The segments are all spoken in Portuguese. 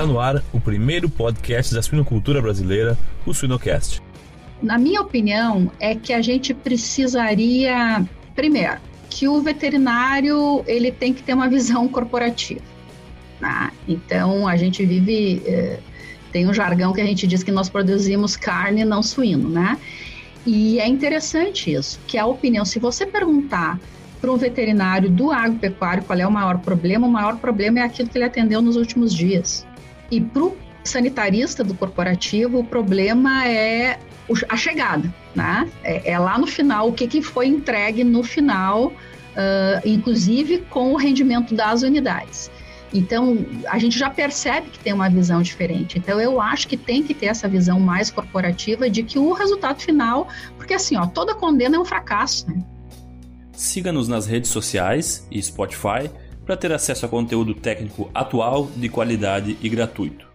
Está no ar o primeiro podcast da suinocultura brasileira, o Suinocast. Na minha opinião, é que a gente precisaria, primeiro, que o veterinário ele tem que ter uma visão corporativa. Né? Então, a gente vive, eh, tem um jargão que a gente diz que nós produzimos carne, não suíno, né? E é interessante isso, que a opinião, se você perguntar para um veterinário do agropecuário qual é o maior problema, o maior problema é aquilo que ele atendeu nos últimos dias. E para o sanitarista do corporativo, o problema é a chegada, né? É, é lá no final, o que, que foi entregue no final, uh, inclusive com o rendimento das unidades. Então, a gente já percebe que tem uma visão diferente. Então, eu acho que tem que ter essa visão mais corporativa de que o resultado final, porque assim, ó, toda condena é um fracasso, né? Siga-nos nas redes sociais e Spotify para ter acesso a conteúdo técnico atual, de qualidade e gratuito.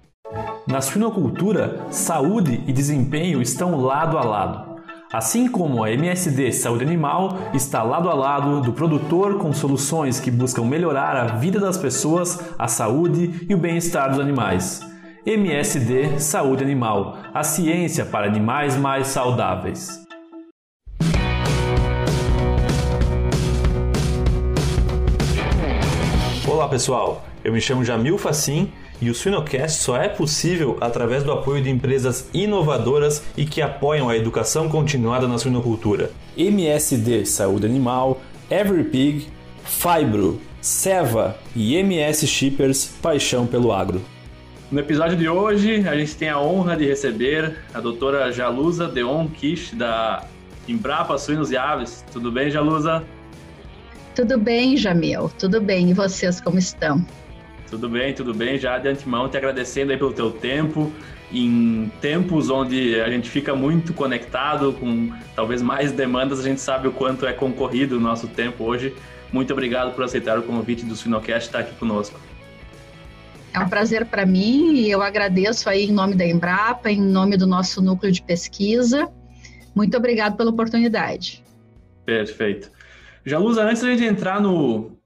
Na suinocultura, saúde e desempenho estão lado a lado. Assim como a MSD Saúde Animal está lado a lado do produtor com soluções que buscam melhorar a vida das pessoas, a saúde e o bem-estar dos animais. MSD Saúde Animal, a ciência para animais mais saudáveis. Olá pessoal, eu me chamo Jamil Facim e o Suinocast só é possível através do apoio de empresas inovadoras e que apoiam a educação continuada na suinocultura. MSD Saúde Animal, EveryPig, Fibro, Seva e MS Shippers Paixão pelo Agro. No episódio de hoje, a gente tem a honra de receber a doutora Jalusa Deon Kish, da Embrapa Suínos e Aves. Tudo bem, Jalusa? Tudo bem, Jamil. Tudo bem. E vocês, como estão? Tudo bem, tudo bem. Já de antemão te agradecendo aí pelo teu tempo. Em tempos onde a gente fica muito conectado, com talvez mais demandas, a gente sabe o quanto é concorrido o nosso tempo hoje. Muito obrigado por aceitar o convite do Sinocast estar aqui conosco. É um prazer para mim e eu agradeço aí em nome da Embrapa, em nome do nosso núcleo de pesquisa. Muito obrigado pela oportunidade. Perfeito. Jalusa, antes de a gente entrar no,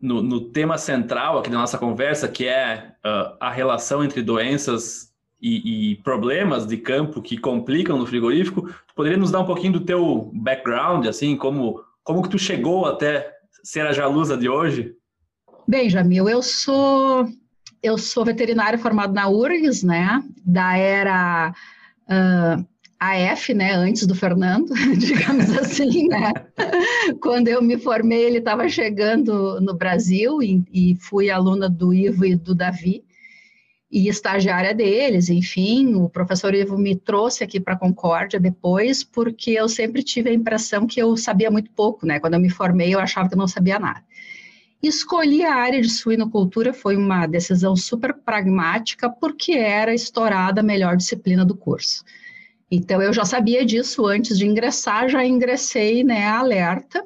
no, no, tema central aqui da nossa conversa, que é uh, a relação entre doenças e, e, problemas de campo que complicam no frigorífico, poderia nos dar um pouquinho do teu background, assim, como, como que tu chegou até ser a Jalusa de hoje? Bem, Jamil, eu sou eu sou veterinário formado na URGS, né, da era uh, AF, né, antes do Fernando, digamos assim, né? Quando eu me formei, ele estava chegando no Brasil e, e, fui aluna do Ivo e do Davi e estagiária deles, enfim, o professor Ivo me trouxe aqui para a Concórdia depois, porque eu sempre tive a impressão que eu sabia muito pouco, né? Quando eu me formei, eu achava que eu não sabia nada. Escolhi a área de suinocultura, foi uma decisão super pragmática, porque era estourada a melhor disciplina do curso. Então, eu já sabia disso antes de ingressar, já ingressei, né, alerta.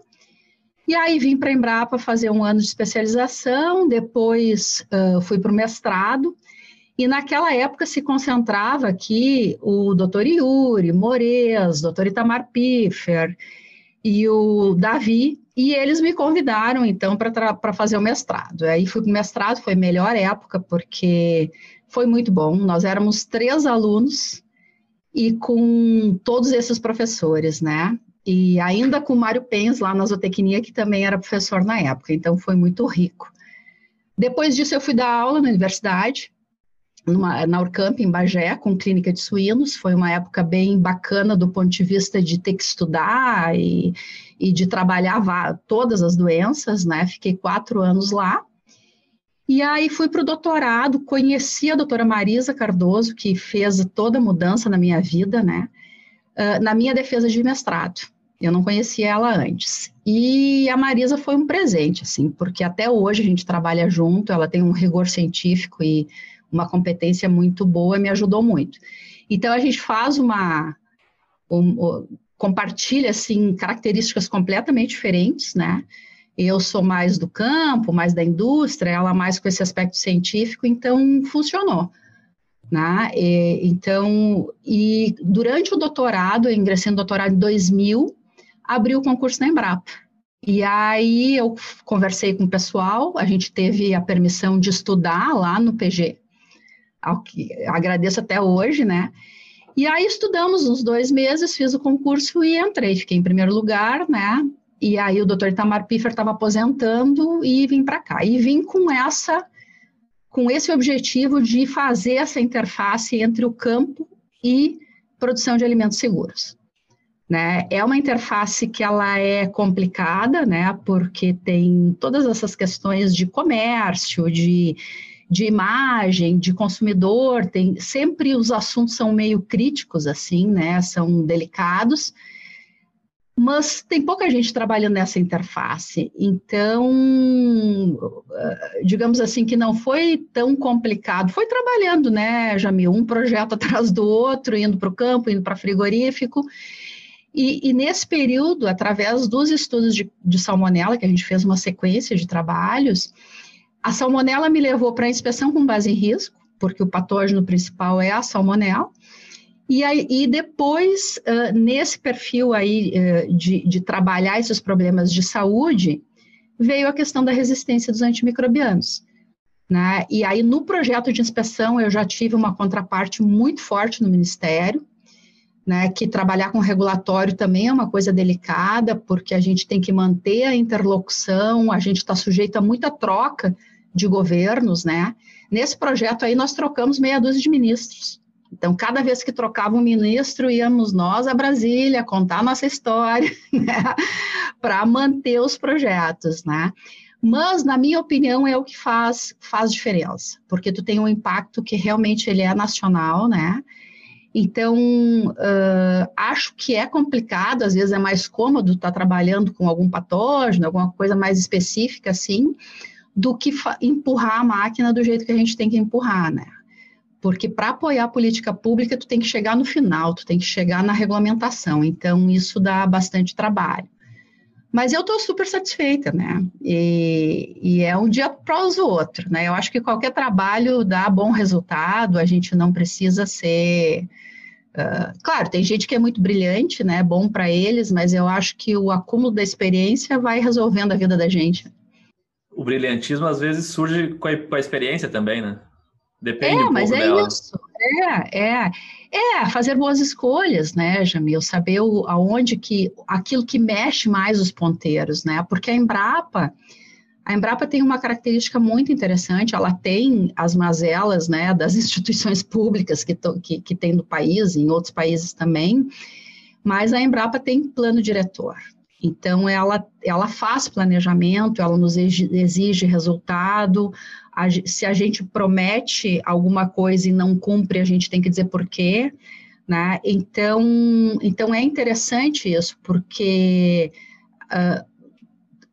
E aí vim para a Embrapa fazer um ano de especialização, depois uh, fui para o mestrado, e naquela época se concentrava aqui o doutor Yuri, Mores, doutor Itamar Piffer e o Davi, e eles me convidaram, então, para fazer o mestrado. Aí fui para o mestrado, foi a melhor época, porque foi muito bom. Nós éramos três alunos, e com todos esses professores, né? E ainda com o Mário Pens lá na zootecnia, que também era professor na época, então foi muito rico. Depois disso, eu fui dar aula na universidade, numa, na Urcamp, em Bagé, com clínica de suínos. Foi uma época bem bacana do ponto de vista de ter que estudar e, e de trabalhar todas as doenças, né? Fiquei quatro anos lá. E aí fui para o doutorado, conheci a doutora Marisa Cardoso, que fez toda a mudança na minha vida, né? Uh, na minha defesa de mestrado. Eu não conhecia ela antes. E a Marisa foi um presente, assim, porque até hoje a gente trabalha junto, ela tem um rigor científico e uma competência muito boa, me ajudou muito. Então a gente faz uma. Um, um, compartilha, assim, características completamente diferentes, né? Eu sou mais do campo, mais da indústria, ela mais com esse aspecto científico, então funcionou. Né? E, então, e durante o doutorado, eu ingressei no doutorado em 2000, abri o concurso na Embrapa. E aí eu conversei com o pessoal, a gente teve a permissão de estudar lá no PG, ao que agradeço até hoje, né? E aí estudamos uns dois meses, fiz o concurso e entrei, fiquei em primeiro lugar, né? E aí o doutor Itamar Piffer estava aposentando e vim para cá. E vim com essa, com esse objetivo de fazer essa interface entre o campo e produção de alimentos seguros. Né? É uma interface que ela é complicada, né? Porque tem todas essas questões de comércio, de, de imagem, de consumidor, tem sempre os assuntos são meio críticos assim, né? São delicados. Mas tem pouca gente trabalhando nessa interface, então, eh, digamos assim, que não foi tão complicado. Foi trabalhando, né, Jamil? Um projeto atrás do outro, indo para o campo, indo para frigorífico, e, e, nesse período, através dos estudos de, de, salmonela, que a gente fez uma sequência de trabalhos, a salmonela me levou para a inspeção com base em risco, porque o patógeno principal é a salmonela. E, aí, e depois, uh, nesse perfil aí uh, de, de trabalhar esses problemas de saúde, veio a questão da resistência dos antimicrobianos. Né? E aí, no projeto de inspeção, eu já tive uma contraparte muito forte no Ministério, né, que trabalhar com regulatório também é uma coisa delicada, porque a gente tem que manter a interlocução, a gente está sujeito a muita troca de governos, né? Nesse projeto aí nós trocamos meia dúzia de ministros. Então, cada vez que trocava um ministro, íamos nós a Brasília contar nossa história, né? Para manter os projetos, né? Mas, na minha opinião, é o que faz, faz diferença, porque tu tem um impacto que realmente ele é nacional, né? Então, uh, acho que é complicado, às vezes é mais cômodo estar tá trabalhando com algum patógeno, alguma coisa mais específica, assim, do que empurrar a máquina do jeito que a gente tem que empurrar, né? Porque para apoiar a política pública, tu tem que chegar no final, tu tem que chegar na regulamentação. Então, isso dá bastante trabalho. Mas eu estou super satisfeita, né? E, e é um dia para os outros, né? Eu acho que qualquer trabalho dá bom resultado, a gente não precisa ser. Uh, claro, tem gente que é muito brilhante, né? Bom para eles, mas eu acho que o acúmulo da experiência vai resolvendo a vida da gente. O brilhantismo às vezes surge com a, com a experiência também, né? Depende é, um mas é dela. isso. É, é. É, fazer boas escolhas, né, Jamil? Saber o, aonde que, aquilo que mexe mais os ponteiros, né? Porque a Embrapa, a Embrapa tem uma característica muito interessante, ela tem as mazelas, né, das instituições públicas que, to, que, que tem no país, em outros países também, mas a Embrapa tem plano diretor, então, ela, ela faz planejamento, ela nos exige resultado. A, se a gente promete alguma coisa e não cumpre, a gente tem que dizer por quê. Né? Então, então, é interessante isso, porque uh,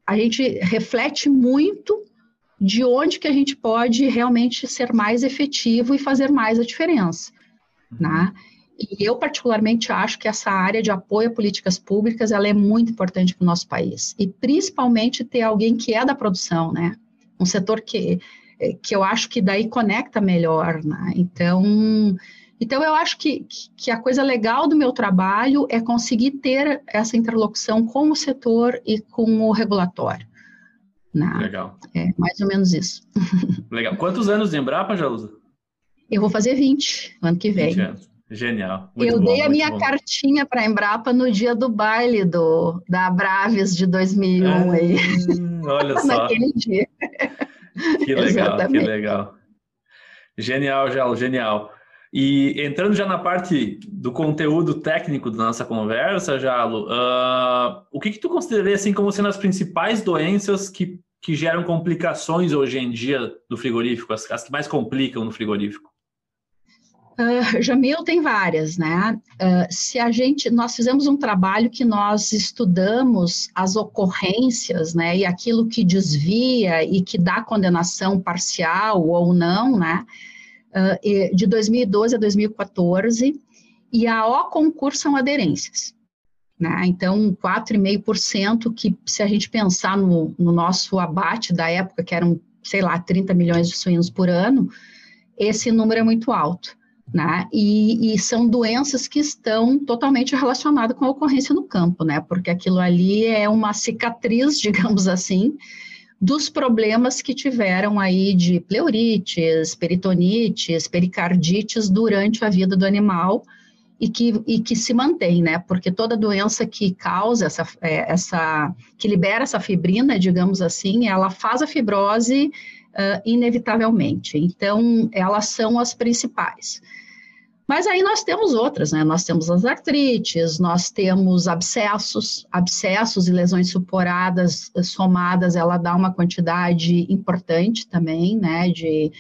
a gente reflete muito de onde que a gente pode realmente ser mais efetivo e fazer mais a diferença. Né? Uhum. Né? E eu, particularmente, acho que essa área de apoio a políticas públicas ela é muito importante para o nosso país. E, principalmente, ter alguém que é da produção, né? Um setor que, que eu acho que daí conecta melhor, né? Então, então eu acho que, que a coisa legal do meu trabalho é conseguir ter essa interlocução com o setor e com o regulatório. Né? Legal. É mais ou menos isso. Legal. Quantos anos de Embrapa já usa? Eu vou fazer 20 ano que vem. 20 anos. Genial. eu bom, dei a minha bom. cartinha para a Embrapa no dia do baile do, da Braves de 2001. Ah, aí. Olha só. Naquele dia. Que legal, que legal. Genial, Jalo, genial. E entrando já na parte do conteúdo técnico da nossa conversa, Jalo, uh, o que, que tu consideraria assim como sendo as principais doenças que, que geram complicações hoje em dia do frigorífico, as, as que mais complicam no frigorífico? Uh, Jamil tem várias, né? Uh, se a gente, nós fizemos um trabalho que nós estudamos as ocorrências, né? E aquilo que desvia e que dá condenação parcial ou não, né? Uh, de 2012 a 2014, e a O concurso são aderências. Né? Então, 4,5% que, se a gente pensar no, no nosso abate da época, que eram, sei lá, 30 milhões de suínos por ano, esse número é muito alto. Né? E, e, são doenças que estão totalmente relacionadas com a ocorrência no campo, né? Porque aquilo ali é uma cicatriz, digamos assim, dos problemas que tiveram aí de pleurites, peritonites, pericardites durante a vida do animal e que, e que se mantém, né? Porque toda doença que causa essa, é, essa que libera essa fibrina, digamos assim, ela faz a fibrose uh, inevitavelmente. Então, elas são as principais. Mas aí nós temos outras, né? Nós temos as artrites, nós temos abscessos, abscessos e lesões suporadas somadas, ela dá uma quantidade importante também, né? De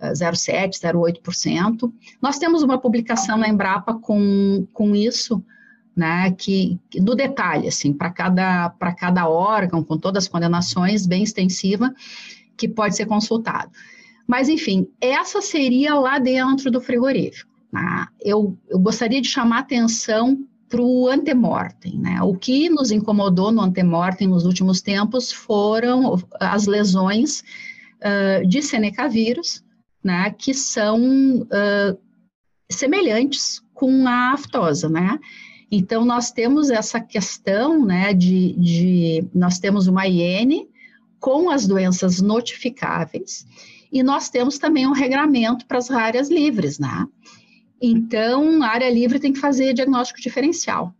0,7%, eh, 0,8%. Nós temos uma publicação na Embrapa com, com isso, né, que, no detalhe, assim, para cada, cada órgão, com todas as condenações, bem extensiva, que pode ser consultado. Mas, enfim, essa seria lá dentro do frigorífico. Né? Eu, eu gostaria de chamar atenção para o antemortem. Né? O que nos incomodou no antemortem nos últimos tempos foram as lesões uh, de Seneca vírus, né, que são uh, semelhantes com a aftosa, né? Então, nós temos essa questão, né, de, de nós temos uma IN com as doenças notificáveis e nós temos também um regramento para as áreas livres, né? Então, a área livre tem que fazer diagnóstico diferencial.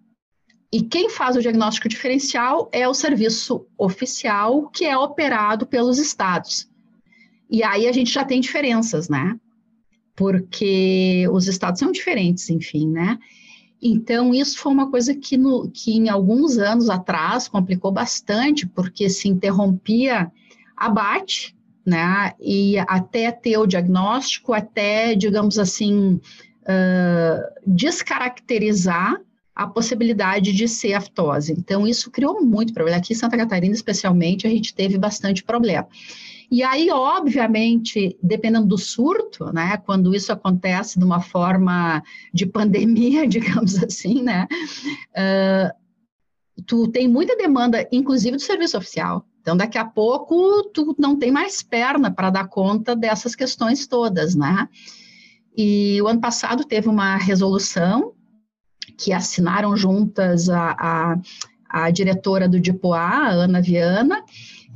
E quem faz o diagnóstico diferencial é o serviço oficial, que é operado pelos estados. E aí a gente já tem diferenças, né? Porque os estados são diferentes, enfim, né? Então, isso foi uma coisa que, no, que em alguns anos atrás complicou bastante, porque se interrompia abate, né? E até ter o diagnóstico, até, digamos assim, uh, descaracterizar a possibilidade de ser aftose. Então, isso criou muito problema. Aqui em Santa Catarina, especialmente, a gente teve bastante problema. E aí, obviamente, dependendo do surto, né, quando isso acontece de uma forma de pandemia, digamos assim, né, uh, tu tem muita demanda, inclusive do serviço oficial. Então, daqui a pouco, tu não tem mais perna para dar conta dessas questões todas, né? E o ano passado teve uma resolução que assinaram juntas a, a, a diretora do DIPOA, a Ana Viana,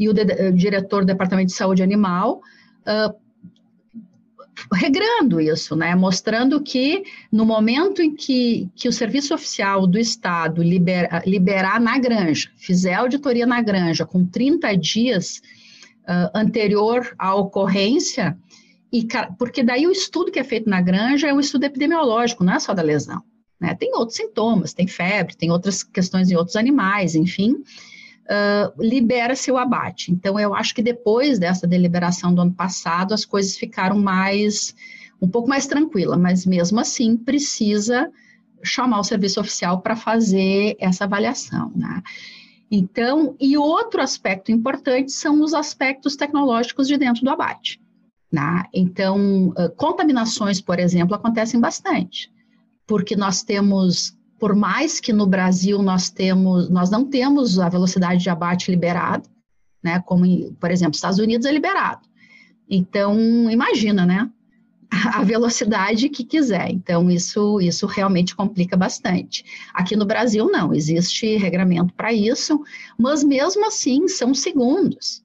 e o, de, o diretor do Departamento de Saúde Animal, uh, regrando isso, né? mostrando que no momento em que, que o serviço oficial do Estado libera, liberar na granja, fizer auditoria na granja com 30 dias uh, anterior à ocorrência, e, porque daí o estudo que é feito na granja é um estudo epidemiológico, não é só da lesão. Né? Tem outros sintomas, tem febre, tem outras questões em outros animais, enfim. Libera-se o abate. Então, eu acho que depois dessa deliberação do ano passado, as coisas ficaram mais, um pouco mais tranquilas, mas mesmo assim precisa chamar o serviço oficial para fazer essa avaliação, né? Então, e outro aspecto importante são os aspectos tecnológicos de dentro do abate. Né? Então, contaminações, por exemplo, acontecem bastante, porque nós temos, por mais que no Brasil nós temos, nós não temos a velocidade de abate liberada, né? Como, por exemplo, Estados Unidos é liberado. Então, imagina, né? A velocidade que quiser. Então, isso, isso realmente complica bastante. Aqui no Brasil, não, existe regramento para isso, mas mesmo assim são segundos.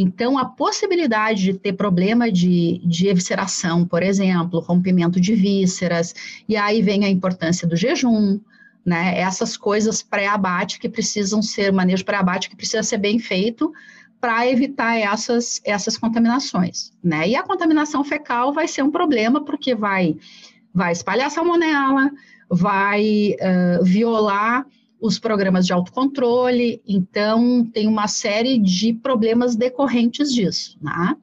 Então, a possibilidade de ter problema de, de evisceração, por exemplo, rompimento de vísceras, e aí vem a importância do jejum, né? Essas coisas pré-abate que precisam ser, manejo pré-abate que precisa ser bem feito para evitar essas, essas contaminações, né? E a contaminação fecal vai ser um problema porque vai, vai espalhar salmonela, vai uh, violar os programas de autocontrole, então tem uma série de problemas decorrentes disso, né?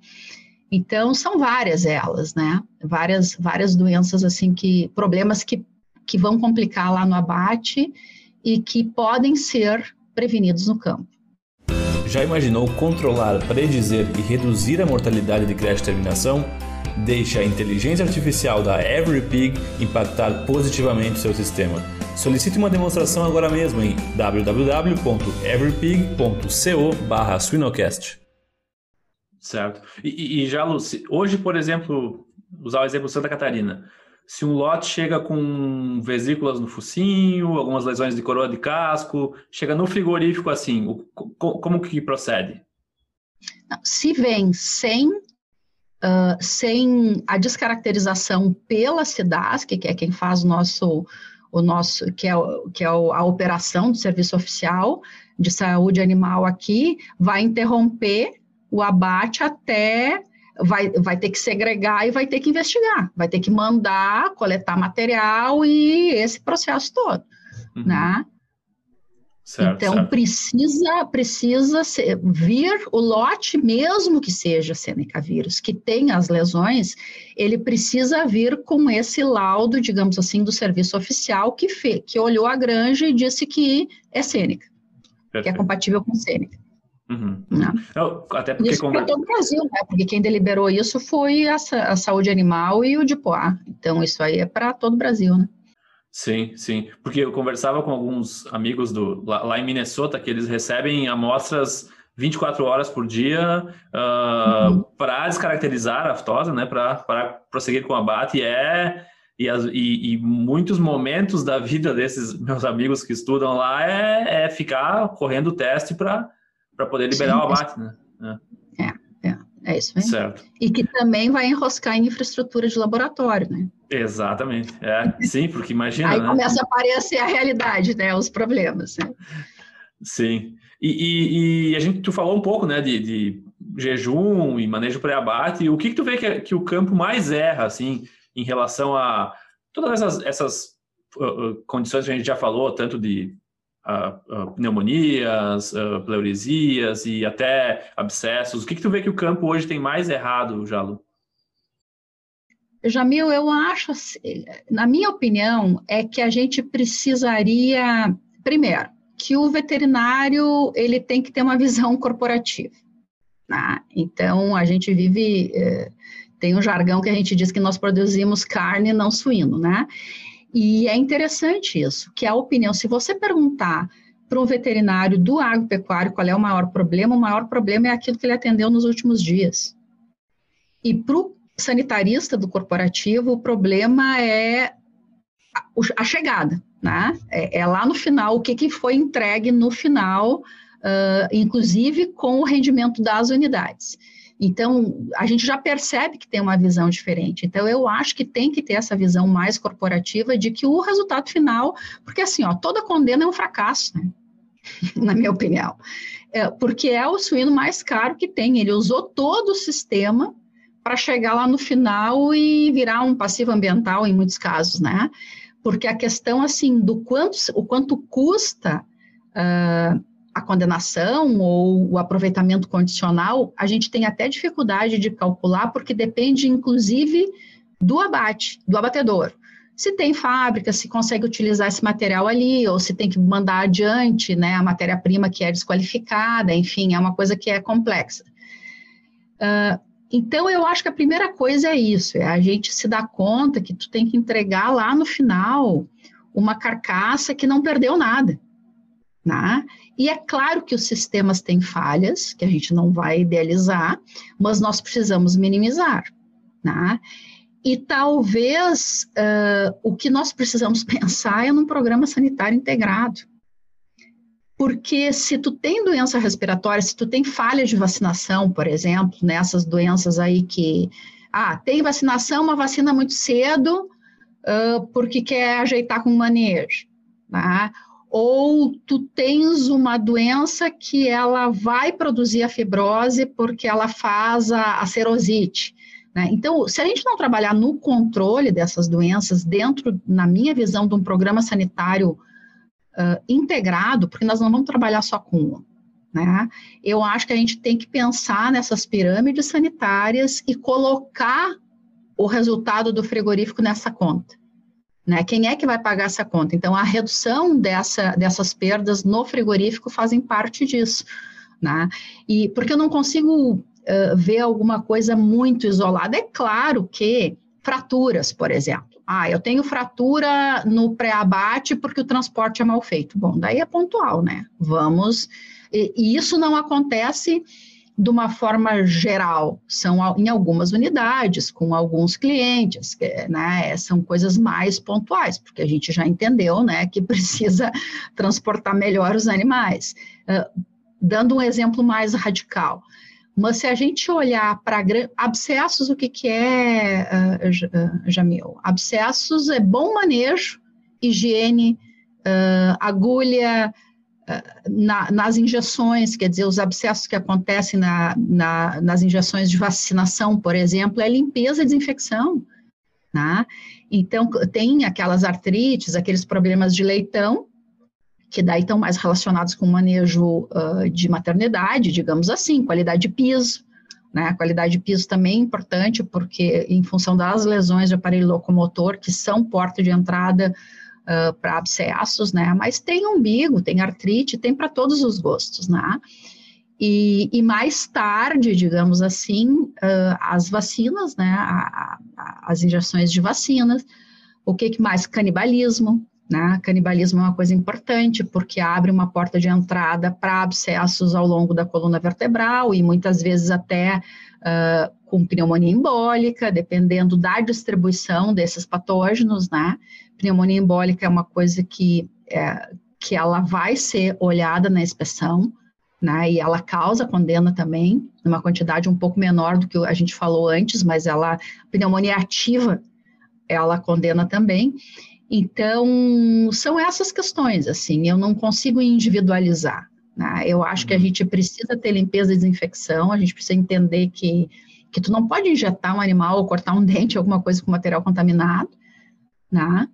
Então são várias elas, né? Várias várias doenças assim que problemas que que vão complicar lá no abate e que podem ser prevenidos no campo. Já imaginou controlar, predizer e reduzir a mortalidade de creche terminação? Deixe a inteligência artificial da EveryPig impactar positivamente seu sistema. Solicite uma demonstração agora mesmo em www.everypig.co/swinocast. Certo. E, e já, Luci, hoje, por exemplo, usar o exemplo Santa Catarina. Se um lote chega com vesículas no focinho, algumas lesões de coroa de casco, chega no frigorífico assim, o, como que procede? Se vem sem uh, sem a descaracterização pela SIDASC, que é quem faz o nosso, o nosso que é, que é a operação do serviço oficial de saúde animal aqui, vai interromper o abate até vai, vai ter que segregar e vai ter que investigar, vai ter que mandar, coletar material e esse processo todo, uhum. né? Certo, então certo. precisa precisa ser, vir o lote mesmo que seja Seneca vírus, que tenha as lesões, ele precisa vir com esse laudo, digamos assim, do serviço oficial que fe, que olhou a granja e disse que é Seneca, que é compatível com Seneca. Uhum. Não. Eu, até porque isso para todo o Brasil, né? Porque quem deliberou isso foi a, a saúde animal e o DIPOA. Então isso aí é para todo o Brasil, né? Sim, sim. Porque eu conversava com alguns amigos do, lá, lá em Minnesota que eles recebem amostras 24 horas por dia uh, uhum. para descaracterizar a aftosa, né? Para prosseguir com o abate. E é. E, as, e, e, muitos momentos da vida desses meus amigos que estudam lá é, é ficar correndo o teste para poder liberar sim, o abate, né? É. é, é, é isso mesmo. Certo. E que também vai enroscar em infraestrutura de laboratório, né? Exatamente. É, sim, porque imagina. Aí né? começa a aparecer a realidade, né? Os problemas. Né? Sim. E, e, e, a gente, tu falou um pouco, né, de, de jejum e manejo pré-abate. O que, que tu vê que, que o campo mais erra, assim, em relação a todas essas, essas uh, uh, condições que a gente já falou, tanto de uh, pneumonias, pleuresias e até abscessos. O que, que tu vê que o campo hoje tem mais errado, Jalo? Jamil, eu acho, assim, na minha opinião, é que a gente precisaria, primeiro, que o veterinário ele tem que ter uma visão corporativa. Né? Então, a gente vive, é, tem um jargão que a gente diz que nós produzimos carne, não suíno, né? E é interessante isso, que a opinião, se você perguntar para um veterinário do agropecuário qual é o maior problema, o maior problema é aquilo que ele atendeu nos últimos dias. E para o sanitarista do corporativo, o problema é a chegada, né? É, é lá no final, o que, que foi entregue no final, uh, inclusive com o rendimento das unidades. Então, a gente já percebe que tem uma visão diferente. Então, eu acho que tem que ter essa visão mais corporativa de que o resultado final, porque assim, ó, toda condena é um fracasso, né? na minha opinião. É, porque é o suíno mais caro que tem. Ele usou todo o sistema para chegar lá no final e virar um passivo ambiental em muitos casos, né? Porque a questão assim do quanto o quanto custa uh, a condenação ou o aproveitamento condicional, a gente tem até dificuldade de calcular porque depende inclusive do abate, do abatedor. Se tem fábrica, se consegue utilizar esse material ali, ou se tem que mandar adiante, né, a matéria-prima que é desqualificada, enfim, é uma coisa que é complexa. Uh, então, eu acho que a primeira coisa é isso, é a gente se dar conta que tu tem que entregar lá no final uma carcaça que não perdeu nada. Né? E é claro que os sistemas têm falhas, que a gente não vai idealizar, mas nós precisamos minimizar. Né? E talvez uh, o que nós precisamos pensar é num programa sanitário integrado. Porque se tu tem doença respiratória, se tu tem falha de vacinação, por exemplo, nessas doenças aí que, ah, tem vacinação, uma vacina muito cedo, uh, porque quer ajeitar com manejo, tá? Ou tu tens uma doença que ela vai produzir a fibrose porque ela faz a, a serosite. Né? Então, se a gente não trabalhar no controle dessas doenças dentro, na minha visão, de um programa sanitário uh, integrado, porque nós não vamos trabalhar só com um. Né? Eu acho que a gente tem que pensar nessas pirâmides sanitárias e colocar o resultado do frigorífico nessa conta. Né? Quem é que vai pagar essa conta? Então, a redução dessa, dessas perdas no frigorífico fazem parte disso. Né? E porque eu não consigo uh, ver alguma coisa muito isolada. É claro que fraturas, por exemplo. Ah, eu tenho fratura no pré-abate porque o transporte é mal feito. Bom, daí é pontual, né? Vamos. E, e isso não acontece de uma forma geral, são em algumas unidades, com alguns clientes, né, são coisas mais pontuais, porque a gente já entendeu, né, que precisa transportar melhor os animais. Uh, dando um exemplo mais radical, Mas se a gente olhar para abscessos, o que, que é, uh, Jamil? Abscessos é bom manejo, higiene, agulha, na, nas injeções, quer dizer, os abscessos que acontecem na, na, nas injeções de vacinação, por exemplo, é limpeza e desinfecção. Né? Então, tem aquelas artrites, aqueles problemas de leitão, que daí estão mais relacionados com o manejo uh, de maternidade, digamos assim, qualidade de piso. Né? A qualidade de piso também é importante, porque em função das lesões de aparelho locomotor, que são porta de entrada uh, para abscessos, né? Mas tem umbigo, tem artrite, tem para todos os gostos, né? E, e, mais tarde, digamos assim, uh, as vacinas, né? A, a, as injeções de vacinas. O que, que mais? Canibalismo, né? Canibalismo é uma coisa importante porque abre uma porta de entrada para abscessos ao longo da coluna vertebral e muitas vezes até uh, com pneumonia embólica, dependendo da distribuição desses patógenos, né? Pneumonia embólica é uma coisa que, é, que ela vai ser olhada na inspeção, né? E ela causa condena também, numa quantidade um pouco menor do que a gente falou antes, mas ela, pneumonia ativa, ela condena também. Então, são essas questões, assim, eu não consigo individualizar. Né? Eu acho que a uhum. gente precisa ter limpeza e desinfecção, a gente precisa entender que, que tu não pode injetar um animal ou cortar um dente, alguma coisa com material contaminado, né?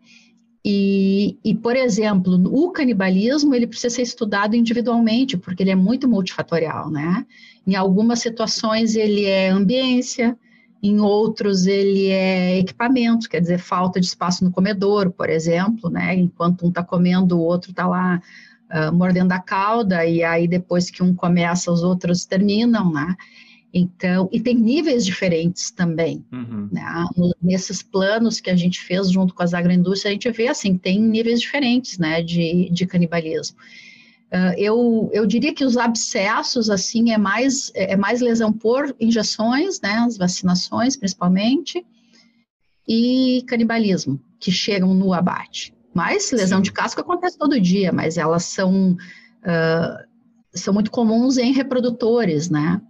E, e, por exemplo, o canibalismo ele precisa ser estudado individualmente, porque ele é muito multifatorial, né? Em algumas situações ele é ambiência, em outros ele é equipamento, quer dizer, falta de espaço no comedor, por exemplo, né? Enquanto um está comendo, o outro está lá uh, mordendo a cauda, e aí depois que um começa, os outros terminam, né? Então, e tem níveis diferentes também. Uhum. Né? Nesses planos que a gente fez junto com as agroindústrias, a gente vê assim, tem níveis diferentes né, de, de canibalismo. Uh, eu, eu diria que os abscessos, assim, é mais, é mais lesão por injeções, né, as vacinações principalmente, e canibalismo, que chegam no abate. Mas lesão Sim. de casco acontece todo dia, mas elas são, uh, são muito comuns em reprodutores, né?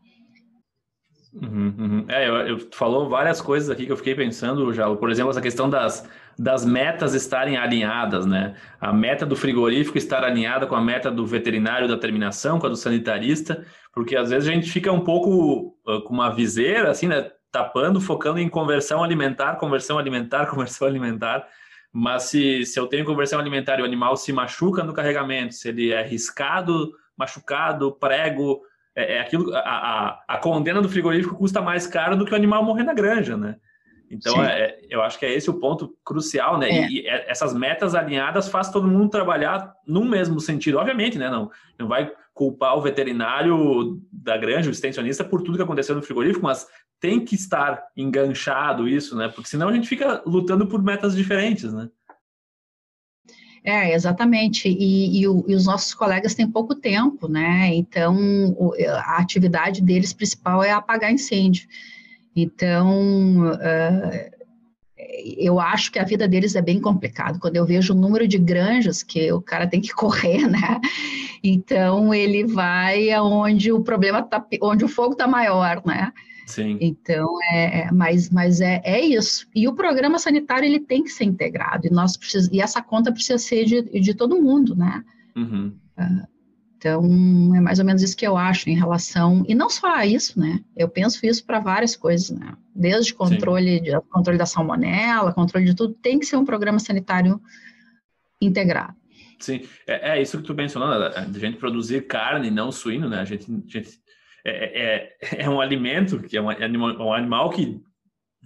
Uhum, uhum. É, eu, eu falou várias coisas aqui que eu fiquei pensando já, por exemplo, essa questão das, das metas estarem alinhadas, né? A meta do frigorífico estar alinhada com a meta do veterinário da terminação, com a do sanitarista, porque às vezes a gente fica um pouco uh, com uma viseira, assim, né? Tapando, focando em conversão alimentar, conversão alimentar, conversão alimentar. Mas se, se eu tenho conversão alimentar e o animal se machuca no carregamento, se ele é riscado, machucado, prego, é, é aquilo, a, a, a, condena do frigorífico custa mais caro do que o animal morrer na granja, né? Então, é, eu acho que é esse o ponto crucial, né? É. E, e, essas metas alinhadas faz todo mundo trabalhar no mesmo sentido. Obviamente, né? Não, não vai culpar o veterinário da granja, o extensionista, por tudo que aconteceu no frigorífico, mas tem que estar enganchado isso, né? Porque senão a gente fica lutando por metas diferentes, né? É, exatamente. E, e, o, e, os nossos colegas têm pouco tempo, né? Então, o, a atividade deles principal é apagar incêndio. Então, uh, eu acho que a vida deles é bem complicada. Quando eu vejo o número de granjas que o cara tem que correr, né? Então, ele vai aonde o problema tá, onde o fogo está maior, né? Sim. Então, é, é, mas, mas é, é isso. E o programa sanitário ele tem que ser integrado, e, nós precis, e essa conta precisa ser de, de todo mundo, né? Uhum. Uh, então, é mais ou menos isso que eu acho em relação, e não só a isso, né? Eu penso isso para várias coisas, né? Desde controle, de, controle da salmonela, controle de tudo, tem que ser um programa sanitário integrado. Sim, é, é isso que tu mencionou, né? a gente produzir carne, não suíno, né? A gente, a gente é, é, é um alimento, que é um animal, um animal que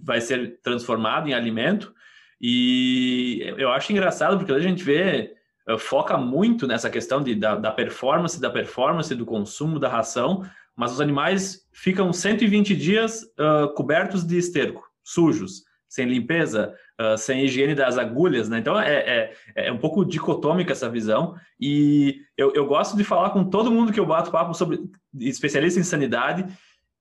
vai ser transformado em alimento. E eu acho engraçado porque a gente vê, foca muito nessa questão de, da, da performance, da performance, do consumo, da ração, mas os animais ficam 120 dias uh, cobertos de esterco, sujos, sem limpeza, uh, sem higiene das agulhas, né? Então é, é, é, um pouco dicotômica essa visão. E eu, eu gosto de falar com todo mundo que eu bato papo sobre especialista em sanidade,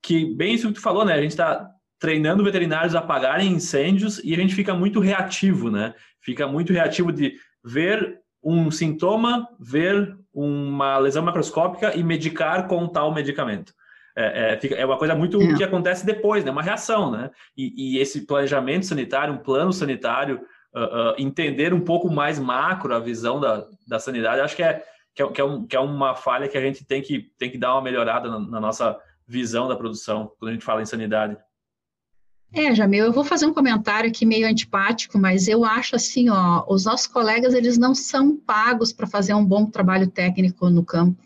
que bem isso que tu falou, né? A gente está treinando veterinários a apagarem incêndios e a gente fica muito reativo, né? Fica muito reativo de ver um sintoma, ver uma lesão macroscópica e medicar com tal medicamento. É, é, é uma coisa muito é. que acontece depois, né? Uma reação, né? E, e esse planejamento sanitário, um plano sanitário, uh, uh, entender um pouco mais macro a visão da, da sanidade, acho que é, que é, que, é um, que é uma falha que a gente tem que, tem que dar uma melhorada na, na nossa visão da produção, quando a gente fala em sanidade. É, Jamil, eu vou fazer um comentário aqui meio antipático, mas eu acho assim, ó, os nossos colegas, eles não são pagos para fazer um bom trabalho técnico no campo.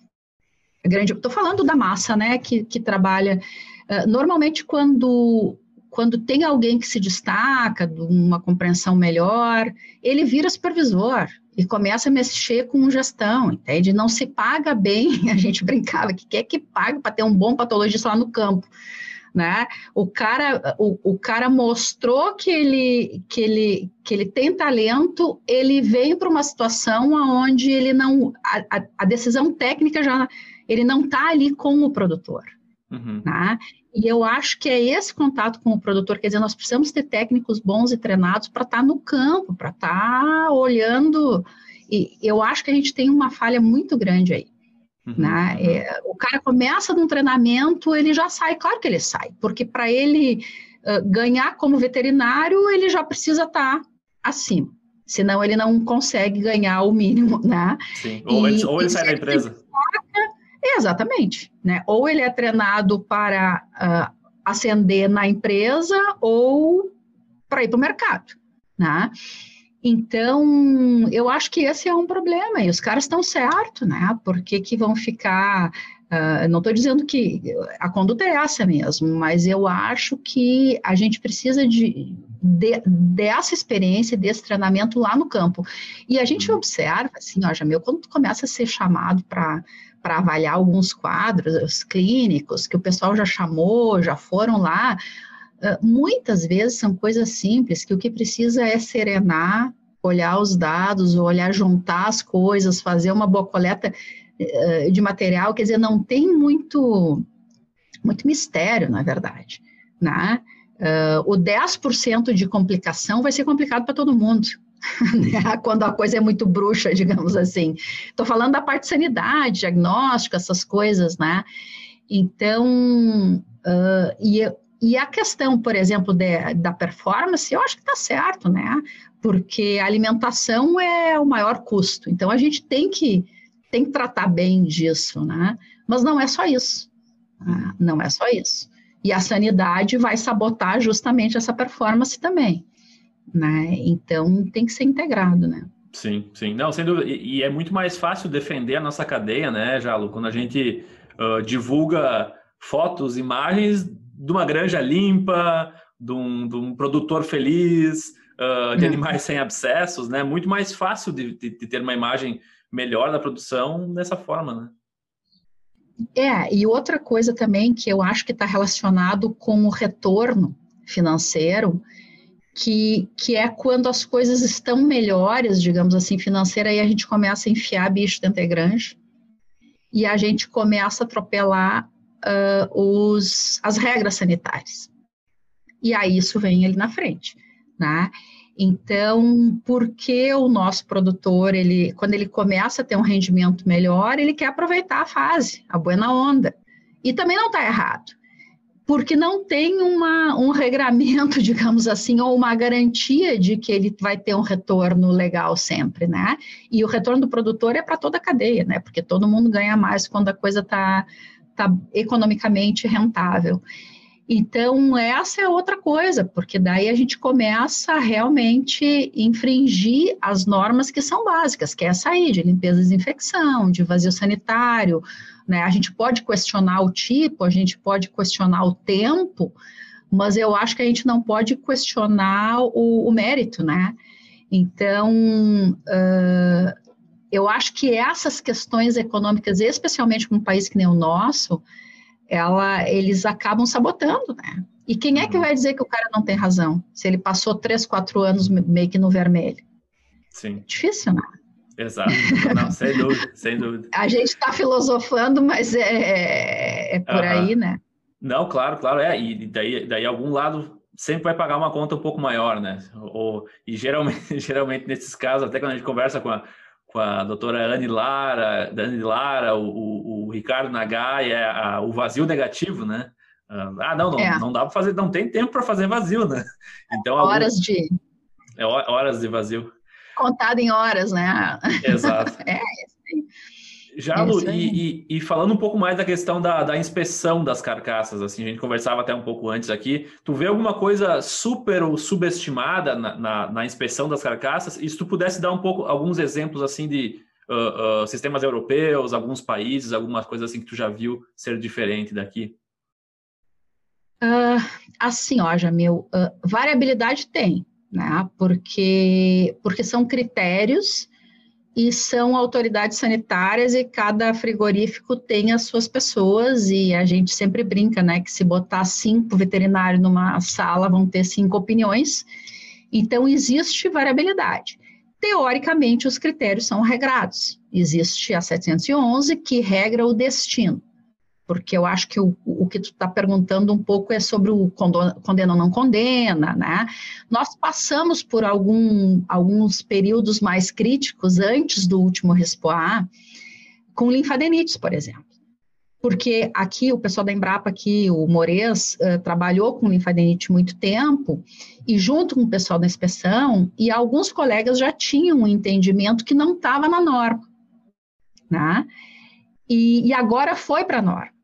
Grande, estou falando da massa, né, que, que trabalha. Uh, normalmente, quando, quando tem alguém que se destaca, de uma compreensão melhor, ele vira supervisor e começa a mexer com gestão, entende? Não se paga bem, a gente brincava que quer que pague para ter um bom patologista lá no campo né? O cara, o, o cara mostrou que ele, que, ele, que ele tem talento, ele veio para uma situação onde ele não, a, a, decisão técnica já, ele não está ali com o produtor, uhum. né? E eu acho que é esse contato com o produtor, quer dizer, nós precisamos ter técnicos bons e treinados para estar tá no campo, para estar tá olhando. E eu acho que a gente tem uma falha muito grande aí. Uhum. Né? É, o cara começa num treinamento, ele já sai, claro que ele sai, porque para ele uh, ganhar como veterinário, ele já precisa estar tá acima, senão ele não consegue ganhar o mínimo, né? Sim. Ou, e, ele, ou ele sai da empresa. Exatamente, né? Ou ele é treinado para uh, ascender na empresa ou para ir para o mercado, né? Então, eu acho que esse é um problema, e os caras estão certos, né? Porque que vão ficar. Uh, não estou dizendo que a conduta é essa mesmo, mas eu acho que a gente precisa de, de, dessa experiência, desse treinamento lá no campo. E a gente observa, assim, ó, Jamil, quando tu começa a ser chamado para para avaliar alguns quadros clínicos que o pessoal já chamou, já foram lá, muitas vezes são coisas simples que o que precisa é serenar, olhar os dados, olhar, juntar as coisas, fazer uma boa coleta de material, quer dizer, não tem muito, muito mistério, na verdade, né? O 10% de complicação vai ser complicado para todo mundo. Né? Quando a coisa é muito bruxa, digamos assim. Estou falando da parte de sanidade, diagnóstico, essas coisas, né? Então, uh, e e a questão, por exemplo, de, da performance, eu acho que está certo, né? Porque a alimentação é o maior custo. Então, a gente tem que, tem que tratar bem disso, né? Mas não é só isso. Né? Não é só isso. E a sanidade vai sabotar justamente essa performance também, né? Então, tem que ser integrado, né? Sim, sim. Não, sem dúvida. E, e é muito mais fácil defender a nossa cadeia, né, Jalo? Quando a gente uh, divulga fotos, imagens de uma granja limpa, de um, de um produtor feliz, uh, de hum. animais sem abscessos, né? Muito mais fácil de, de, de, ter uma imagem melhor da produção dessa forma, né? É, e outra coisa também que eu acho que está relacionado com o retorno financeiro, que, que é quando as coisas estão melhores, digamos assim, financeira, aí a gente começa a enfiar bicho dentro da granja e a gente começa a atropelar uh, os, as regras sanitárias. E aí isso vem ali na frente, né? Então, porque o nosso produtor, ele, quando ele começa a ter um rendimento melhor, ele quer aproveitar a fase, a buena onda. E também não está errado, porque não tem uma, um regramento, digamos assim, ou uma garantia de que ele vai ter um retorno legal sempre, né? E o retorno do produtor é para toda a cadeia, né? Porque todo mundo ganha mais quando a coisa está está economicamente rentável. Então, essa é outra coisa, porque daí a gente começa a realmente infringir as normas que são básicas, que é sair de limpeza e desinfecção, de vazio sanitário, né? A gente pode questionar o tipo, a gente pode questionar o tempo, mas eu acho que a gente não pode questionar o, o mérito, né? Então, uh, eu acho que essas questões econômicas, especialmente com um país que nem o nosso, ela, eles acabam sabotando, né? E quem é que uhum. vai dizer que o cara não tem razão? Se ele passou três, quatro anos meio que no vermelho. Sim. Difícil, né? Exato. Não, sem dúvida, sem dúvida. A gente está filosofando, mas é, é, é por uhum. aí, né? Não, claro, claro, é. E daí, daí algum lado sempre vai pagar uma conta um pouco maior, né? Ou, e geralmente, geralmente nesses casos, até quando a gente conversa com a, com a doutora Anne Lara, Dani Lara, o, o, o Ricardo Nagai, é a, o vazio negativo, né? Ah, não, não, é. não dá para fazer, não tem tempo para fazer vazio, né? Então horas algum, de é horas de vazio. Contado em horas, né? Exato. é, já, Lu, e, e, e, falando um pouco mais da questão da, da, inspeção das carcaças, assim, a gente conversava até um pouco antes aqui, tu vê alguma coisa super ou subestimada na, na, na inspeção das carcaças? E se tu pudesse dar um pouco, alguns exemplos, assim, de uh, uh, sistemas europeus, alguns países, algumas coisas assim que tu já viu ser diferente daqui? Uh, assim, ó, Jamil, variabilidade tem, né? Porque, porque são critérios e são autoridades sanitárias e cada frigorífico tem as suas pessoas e a gente sempre brinca, né, que se botar cinco veterinários numa sala vão ter cinco opiniões. Então existe variabilidade. Teoricamente os critérios são regrados. Existe a 711 que regra o destino porque eu acho que o, o que tu está perguntando um pouco é sobre o condena ou não condena, né? Nós passamos por algum, alguns períodos mais críticos antes do último RESPOA com linfadenites, por exemplo. Porque aqui o pessoal da Embrapa, aqui, o Mores, uh, trabalhou com linfadenite muito tempo, e junto com o pessoal da inspeção, e alguns colegas já tinham um entendimento que não estava na norma, né? E, e agora foi para a norma.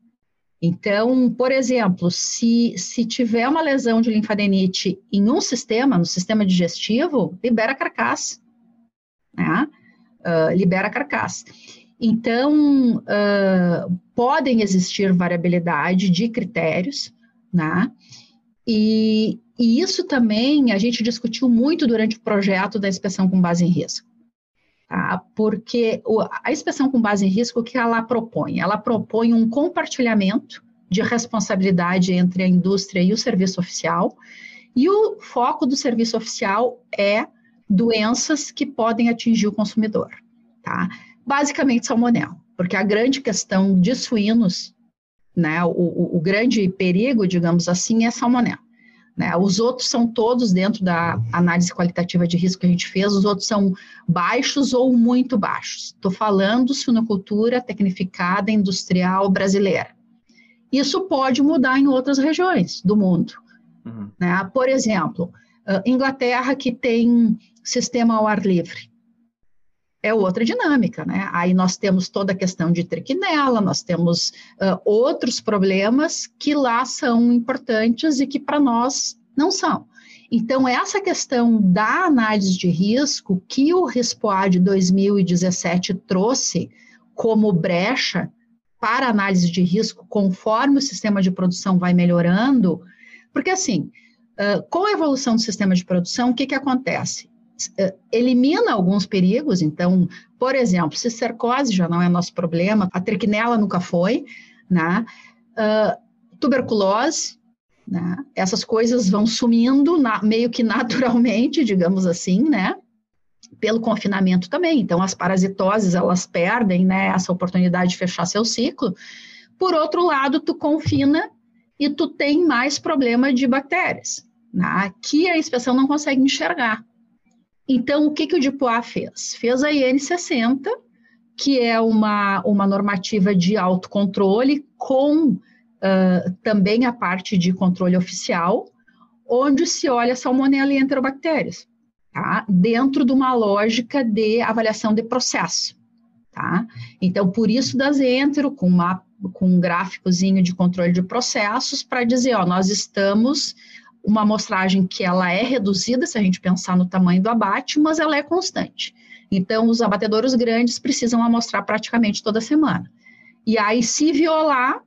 Então, por exemplo, se, se tiver uma lesão de linfadenite em um sistema, no sistema digestivo, libera carcaça. Né? Uh, libera carcaça. Então, uh, podem existir variabilidade de critérios, né? E, e, isso também a gente discutiu muito durante o projeto da inspeção com base em risco. Tá? Porque a inspeção com base em risco, o que ela propõe? Ela propõe um compartilhamento de responsabilidade entre a indústria e o serviço oficial, e o foco do serviço oficial é doenças que podem atingir o consumidor. Tá? Basicamente, salmonela, porque a grande questão de suínos, né, o, o, o grande perigo, digamos assim, é salmonela. Né? Os outros são todos dentro da análise qualitativa de risco que a gente fez, os outros são baixos ou muito baixos. Estou falando suinocultura tecnificada industrial brasileira. Isso pode mudar em outras regiões do mundo. Uhum. Né? Por exemplo, Inglaterra que tem sistema ao ar livre. É outra dinâmica, né? Aí nós temos toda a questão de triquinela, nós temos uh, outros problemas que lá são importantes e que para nós não são. Então, essa questão da análise de risco que o RISPOA de 2017 trouxe como brecha para análise de risco conforme o sistema de produção vai melhorando, porque assim, uh, com a evolução do sistema de produção, o que, que acontece? Uh, elimina alguns perigos, então, por exemplo, se cercose já não é nosso problema, a triquinela nunca foi, né? Uh, tuberculose, né? Essas coisas vão sumindo na, meio que naturalmente, digamos assim, né? Pelo confinamento também. Então, as parasitoses, elas perdem, né? Essa oportunidade de fechar seu ciclo. Por outro lado, tu confina e tu tem mais problema de bactérias, né? que a inspeção não consegue enxergar. Então, o que, que o DIPOA fez? Fez a IN 60, que é uma, uma normativa de autocontrole com uh, também a parte de controle oficial, onde se olha salmonella e enterobactérias, tá? dentro de uma lógica de avaliação de processo. Tá? Então, por isso das entero, com, uma, com um gráficozinho de controle de processos, para dizer, ó, nós estamos uma amostragem que ela é reduzida, se a gente pensar no tamanho do abate, mas ela é constante. Então, os abatedouros grandes precisam amostrar praticamente toda semana. E aí, se violar,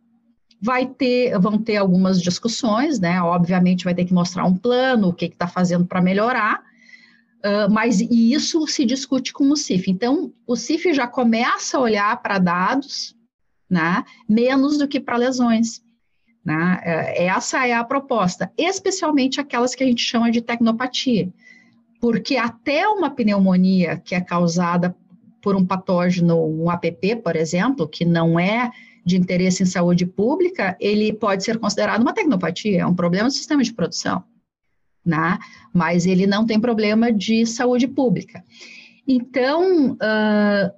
vai ter, vão ter algumas discussões, né? Obviamente, vai ter que mostrar um plano, o que está fazendo para melhorar, uh, mas e isso se discute com o CIF. Então, o CIF já começa a olhar para dados, né? Menos do que para lesões. Né? É, essa é a proposta, especialmente aquelas que a gente chama de tecnopatia, porque até uma pneumonia que é causada por um patógeno, um APP, por exemplo, que não é de interesse em saúde pública, ele pode ser considerado uma tecnopatia, é um problema do sistema de produção, né? mas ele não tem problema de saúde pública. Então, uh,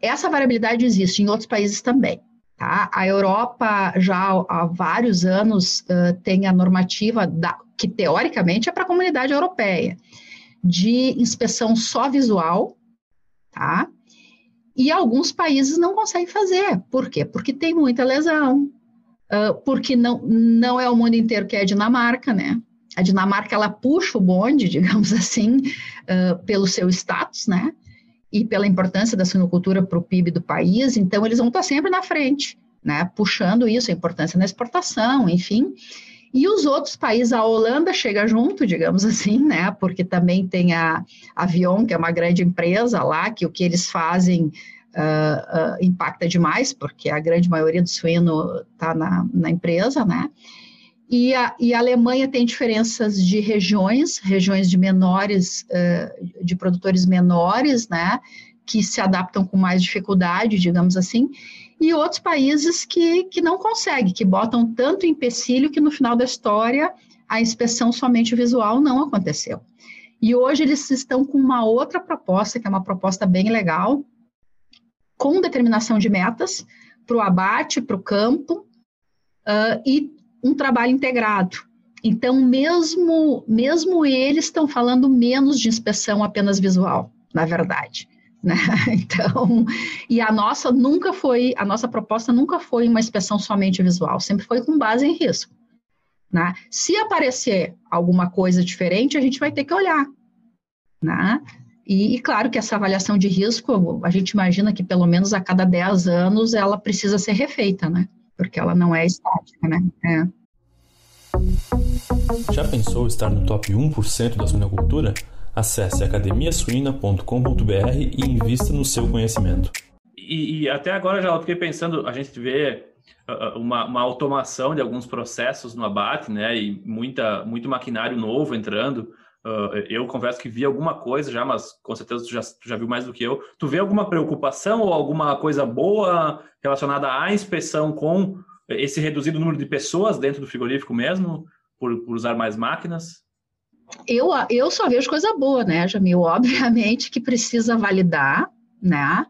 essa variabilidade existe em outros países também. Tá? A Europa já há vários anos uh, tem a normativa da, que teoricamente é para a comunidade europeia de inspeção só visual, tá? E alguns países não conseguem fazer. Por quê? Porque tem muita lesão, uh, porque não, não é o mundo inteiro que é a Dinamarca, né? A Dinamarca, ela puxa o bonde, digamos assim, uh, pelo seu status, né? E pela importância da suinocultura para o PIB do país, então eles vão estar sempre na frente, né, puxando isso, a importância na exportação, enfim. E os outros países, a Holanda chega junto, digamos assim, né, porque também tem a Avion, que é uma grande empresa lá, que o que eles fazem uh, uh, impacta demais, porque a grande maioria do suíno está na, na empresa, né, e a, e a, Alemanha tem diferenças de regiões, regiões de menores, de produtores menores, né, que se adaptam com mais dificuldade, digamos assim, e outros países que, que não conseguem, que botam tanto empecilho que no final da história a inspeção somente visual não aconteceu. E hoje eles estão com uma outra proposta, que é uma proposta bem legal, com determinação de metas para o abate, para o campo, uh, e um trabalho integrado. Então, mesmo, mesmo eles estão falando menos de inspeção apenas visual, na verdade. Né? Então, e a nossa nunca foi, a nossa proposta nunca foi uma inspeção somente visual, sempre foi com base em risco. Né? Se aparecer alguma coisa diferente, a gente vai ter que olhar. Né? E, e, claro que essa avaliação de risco, a gente imagina que pelo menos a cada 10 anos ela precisa ser refeita, né? Porque ela não é estática, né? É. Já pensou estar no top 1% da suinocultura? Acesse academiasuina.com.br e invista no seu conhecimento. E, e, até agora já fiquei pensando, a gente vê uh, uh, uma, uma, automação de alguns processos no abate, né? E muita, muito maquinário novo entrando. Uh, eu confesso que vi alguma coisa já, mas com certeza tu já, tu já viu mais do que eu. Tu vê alguma preocupação ou alguma coisa boa relacionada à inspeção com esse reduzido número de pessoas dentro do frigorífico mesmo, por, por usar mais máquinas? Eu, eu só vejo coisa boa, né, Jamil? Obviamente que precisa validar, né?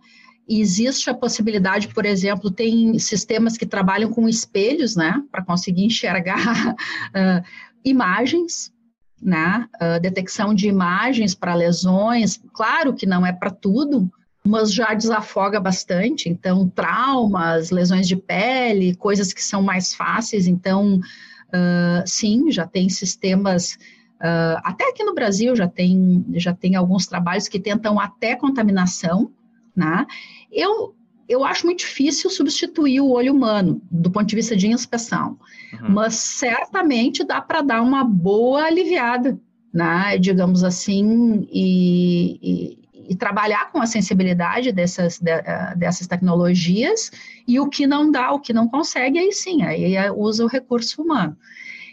existe a possibilidade, por exemplo, tem sistemas que trabalham com espelhos, né, para conseguir enxergar uh, imagens, né? Uh, detecção de imagens para lesões, claro que não é para tudo, mas já desafoga bastante. Então, traumas, lesões de pele, coisas que são mais fáceis. Então, uh, sim, já tem sistemas. Uh, até aqui no Brasil já tem, já tem alguns trabalhos que tentam até contaminação, né? Eu, eu acho muito difícil substituir o olho humano do ponto de vista de inspeção, uhum. mas certamente dá para dar uma boa aliviada, né, digamos assim, e, e, e, trabalhar com a sensibilidade dessas, de, eh, dessas tecnologias e o que não dá, o que não consegue, aí sim, aí usa o recurso humano.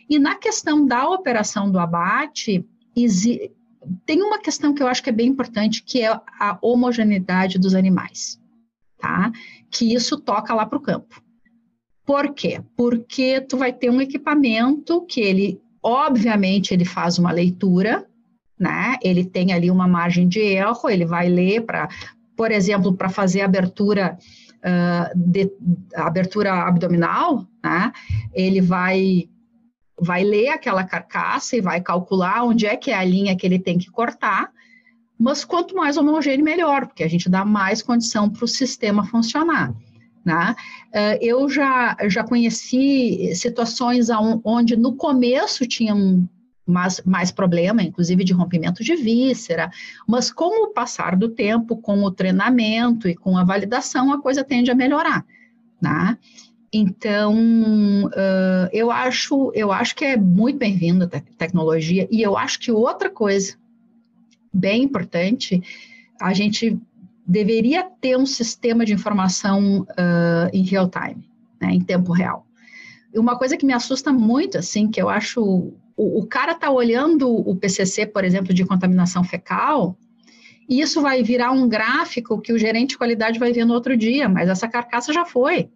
E na questão da operação do abate, tem uma questão que eu acho que é bem importante, que é a homogeneidade dos animais tá? Que isso toca lá para o campo. Por quê? Porque tu vai ter um equipamento que ele, obviamente, ele faz uma leitura, né? Ele tem ali uma margem de erro, ele vai ler para, por exemplo, para fazer abertura uh, de, abertura abdominal, né? Ele vai vai ler aquela carcaça e vai calcular onde é que é a linha que ele tem que cortar mas quanto mais homogêneo, melhor, porque a gente dá mais condição para o sistema funcionar. Né? Eh, eu já, já conheci situações onde no começo tinham mais, mais problema, inclusive de rompimento de víscera, mas com o passar do tempo, com o treinamento e com a validação, a coisa tende a melhorar. Né? Então, uh, eu, acho, eu acho que é muito bem-vinda a tecnologia, e eu acho que outra coisa bem importante, a gente deveria ter um sistema de informação uh, em real time, né, em tempo real. E uma coisa que me assusta muito, assim, que eu acho, o, o cara está olhando o PCC, por exemplo, de contaminação fecal, e isso vai virar um gráfico que o gerente de qualidade vai ver no outro dia, mas essa carcaça já foi.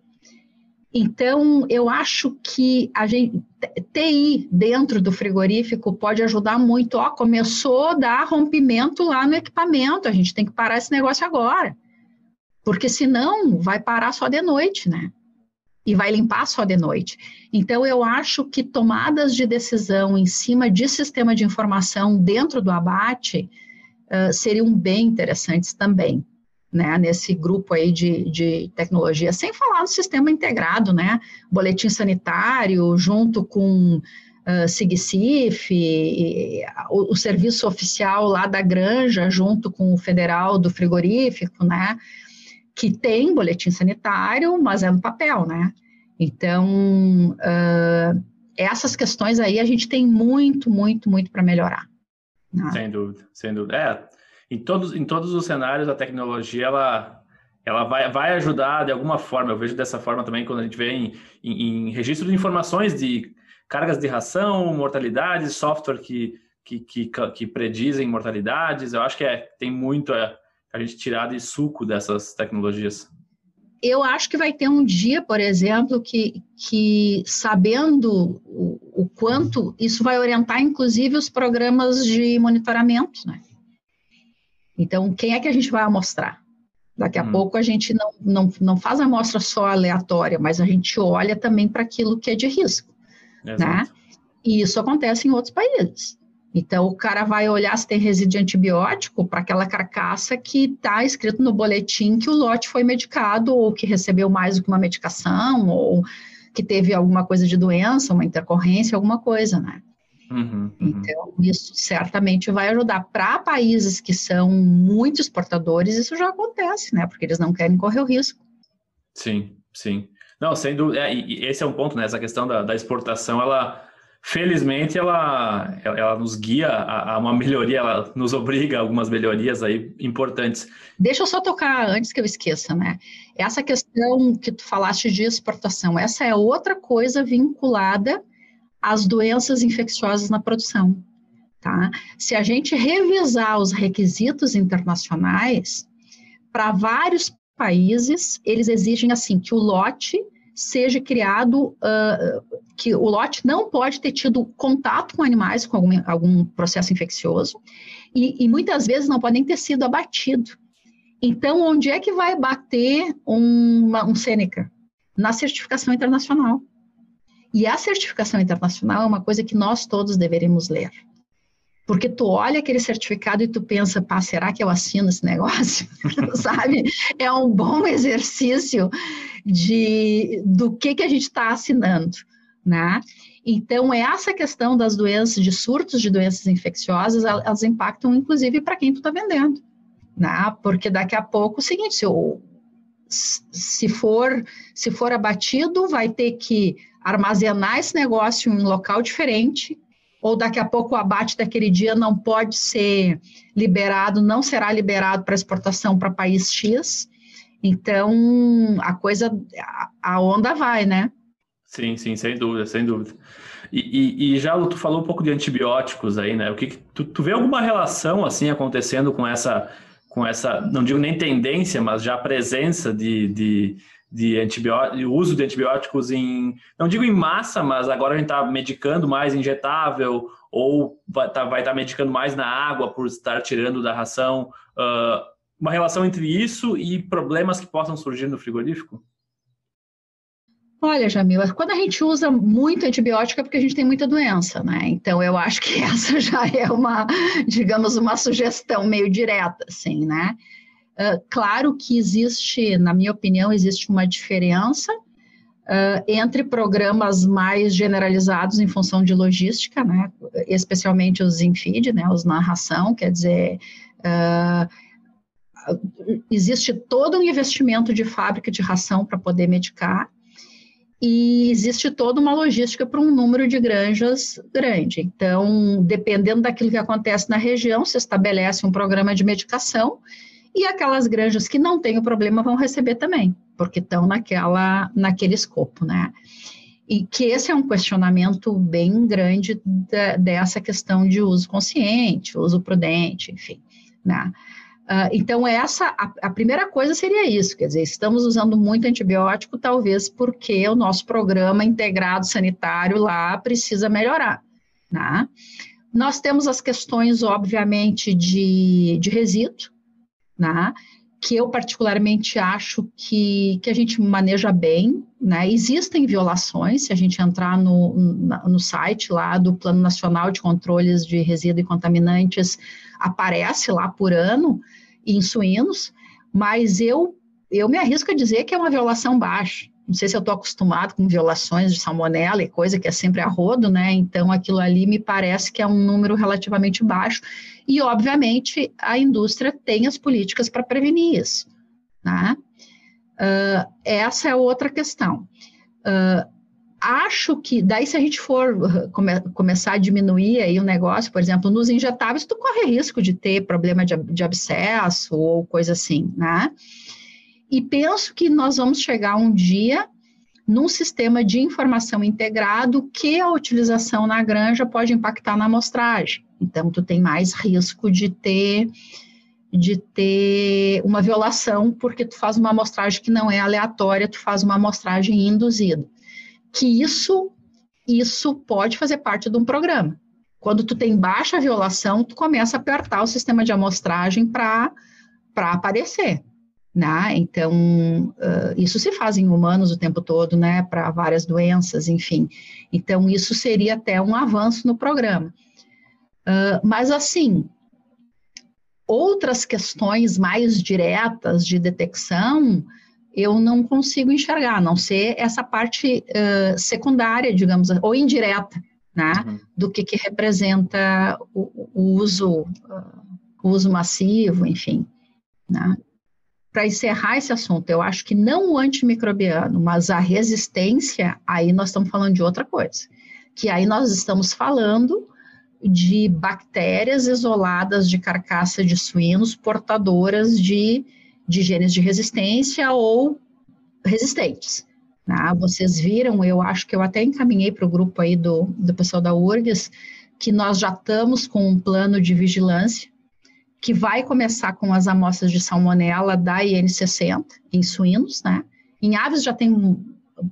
Então, eu acho que a gente, TI dentro do frigorífico pode ajudar muito. Ó, começou a dar rompimento lá no equipamento, a gente tem que parar esse negócio agora. Porque senão vai parar só de noite, né? E vai limpar só de noite. Então, eu acho que tomadas de decisão em cima de sistema de informação dentro do abate uh, seriam bem interessantes também né, nesse grupo aí de, de tecnologia, sem falar no sistema integrado, né, boletim sanitário, junto com uh, SIGCIF, o, o, serviço oficial lá da granja, junto com o federal do frigorífico, né, que tem boletim sanitário, mas é no papel, né, então, uh, essas questões aí a gente tem muito, muito, muito para melhorar. Né? Sem dúvida, sem dúvida. É, em todos, em todos os cenários, a tecnologia ela, ela vai, vai ajudar de alguma forma. Eu vejo dessa forma também quando a gente vê em, em, em registro de informações de cargas de ração, mortalidades, software que, que, que, que predizem mortalidades. Eu acho que é, tem muito a, a gente tirar de suco dessas tecnologias. Eu acho que vai ter um dia, por exemplo, que, que sabendo o, o quanto isso vai orientar, inclusive, os programas de monitoramento, né? Então, quem é que a gente vai amostrar? Daqui a hum. pouco a gente não, não, não faz a amostra só aleatória, mas a gente olha também para aquilo que é de risco. Né? Exato. Né? E isso acontece em outros países. Então, o cara vai olhar se tem resíduo de antibiótico para aquela carcaça que está escrito no boletim que o lote foi medicado, ou que recebeu mais do que uma medicação, ou que teve alguma coisa de doença, uma intercorrência, alguma coisa, né? Uhum, uhum. Então, isso certamente vai ajudar. Para países que são muito exportadores, isso já acontece, né? Porque eles não querem correr o risco. Sim, sim. Não, sem dúvida. É, esse é um ponto, né? Essa questão da, da exportação, ela, felizmente, ela, ela, ela nos guia a, a, uma melhoria, ela nos obriga a algumas melhorias aí importantes. Deixa eu só tocar antes que eu esqueça, né? Essa questão que tu falaste de exportação, essa é outra coisa vinculada as doenças infecciosas na produção. Tá? Se a gente revisar os requisitos internacionais, para vários países, eles exigem assim que o lote seja criado, uh, que o lote não pode ter tido contato com animais com algum, algum processo infeccioso, e, e, muitas vezes não pode nem ter sido abatido. Então, onde é que vai bater uma, um Sêneca? Na certificação internacional. E a certificação internacional é uma coisa que nós todos deveríamos ler. Porque tu olha aquele certificado e tu pensa, pá, será que eu assino esse negócio? Sabe? É um bom exercício de do que, que a gente está assinando, né? Então, essa questão das doenças, de surtos de doenças infecciosas, elas impactam inclusive para quem tu está vendendo, né? Porque daqui a pouco, é o seguinte, se, se for se for abatido, vai ter que armazenar esse negócio em um local diferente, ou daqui a pouco o abate daquele dia não pode ser liberado, não será liberado para exportação para país X. Então, a coisa, a onda vai, né? Sim, sim, sem dúvida, sem dúvida. E, e, e já tu falou um pouco de antibióticos aí, né? O que, que tu, tu vê alguma relação assim acontecendo com essa, com essa, não digo nem tendência, mas já presença de, de de antibióticos, uso de antibióticos em, não digo em massa, mas agora a gente está medicando mais injetável ou vai estar tá, tá medicando mais na água por estar tirando da ração. Uh, uma relação entre isso e problemas que possam surgir no frigorífico? Olha, Jamila, quando a gente usa muito antibiótico é porque a gente tem muita doença, né? Então eu acho que essa já é uma, digamos, uma sugestão meio direta, assim, né? Ah, claro que existe, na minha opinião, existe uma diferença uh, entre programas mais generalizados em função de logística, né, especialmente os infeed, né, os narração, quer dizer, uh, existe todo um investimento de fábrica de ração para poder medicar, e existe toda uma logística para um número de granjas grande. Então, dependendo daquilo que acontece na região, se estabelece um programa de medicação e aquelas granjas que não têm o problema vão receber também, porque estão naquela, naquele escopo, né? E que esse é um questionamento bem grande dessa questão de uso consciente, uso prudente, enfim, né? Uh, então, essa a, a, primeira coisa seria isso, quer dizer, estamos usando muito antibiótico, talvez porque o nosso programa integrado sanitário lá precisa melhorar. Né? Nós temos as questões, obviamente, de, de resíduo, né? que eu particularmente acho que, que a gente maneja bem, né? Existem violações, se a gente entrar no, no site lá do Plano Nacional de Controles de Resíduos e Contaminantes, aparece lá por ano em suínos, mas eu, eu me arrisco a dizer que é uma violação baixa. Não sei se eu estou acostumado com violações de salmonela e coisa que é sempre a rodo, né? Então aquilo ali me parece que é um número relativamente baixo. E, obviamente, a indústria tem as políticas para prevenir isso. Né? Uh, essa é outra questão. Uh, acho que, daí se a gente for come, começar a diminuir aí o negócio, por exemplo, nos injetáveis, tu corre risco de ter problema de, de abscesso ou coisa assim, né? E penso que nós vamos chegar um dia num sistema de informação integrado que a utilização na granja pode impactar na amostragem. Então, tu tem mais risco de ter de ter uma violação, porque tu faz uma amostragem que não é aleatória, tu faz uma amostragem induzida. Que isso isso pode fazer parte de um programa. Quando tu tem baixa violação, tu começa a apertar o sistema de amostragem para aparecer. Né? Então, uh, isso se faz em humanos o tempo todo, né? Para várias doenças, enfim. Então, isso seria até um avanço no programa. Uh, mas, assim, outras questões mais diretas de detecção, eu não consigo enxergar, a não ser essa parte uh, secundária, digamos, ou indireta, né? Uhum. Do que, que representa o, o uso, o uso massivo, enfim, né? para encerrar esse assunto, eu acho que não o antimicrobiano, mas a resistência, aí nós estamos falando de outra coisa. Que aí nós estamos falando de bactérias isoladas de carcaça de suínos portadoras de, de genes de resistência ou resistentes. Né? Vocês viram, eu acho que eu até encaminhei para o grupo aí do, do pessoal da URGS, que nós já estamos com um plano de vigilância que vai começar com as amostras de salmonela da IN60 em suínos, né? Em aves já tem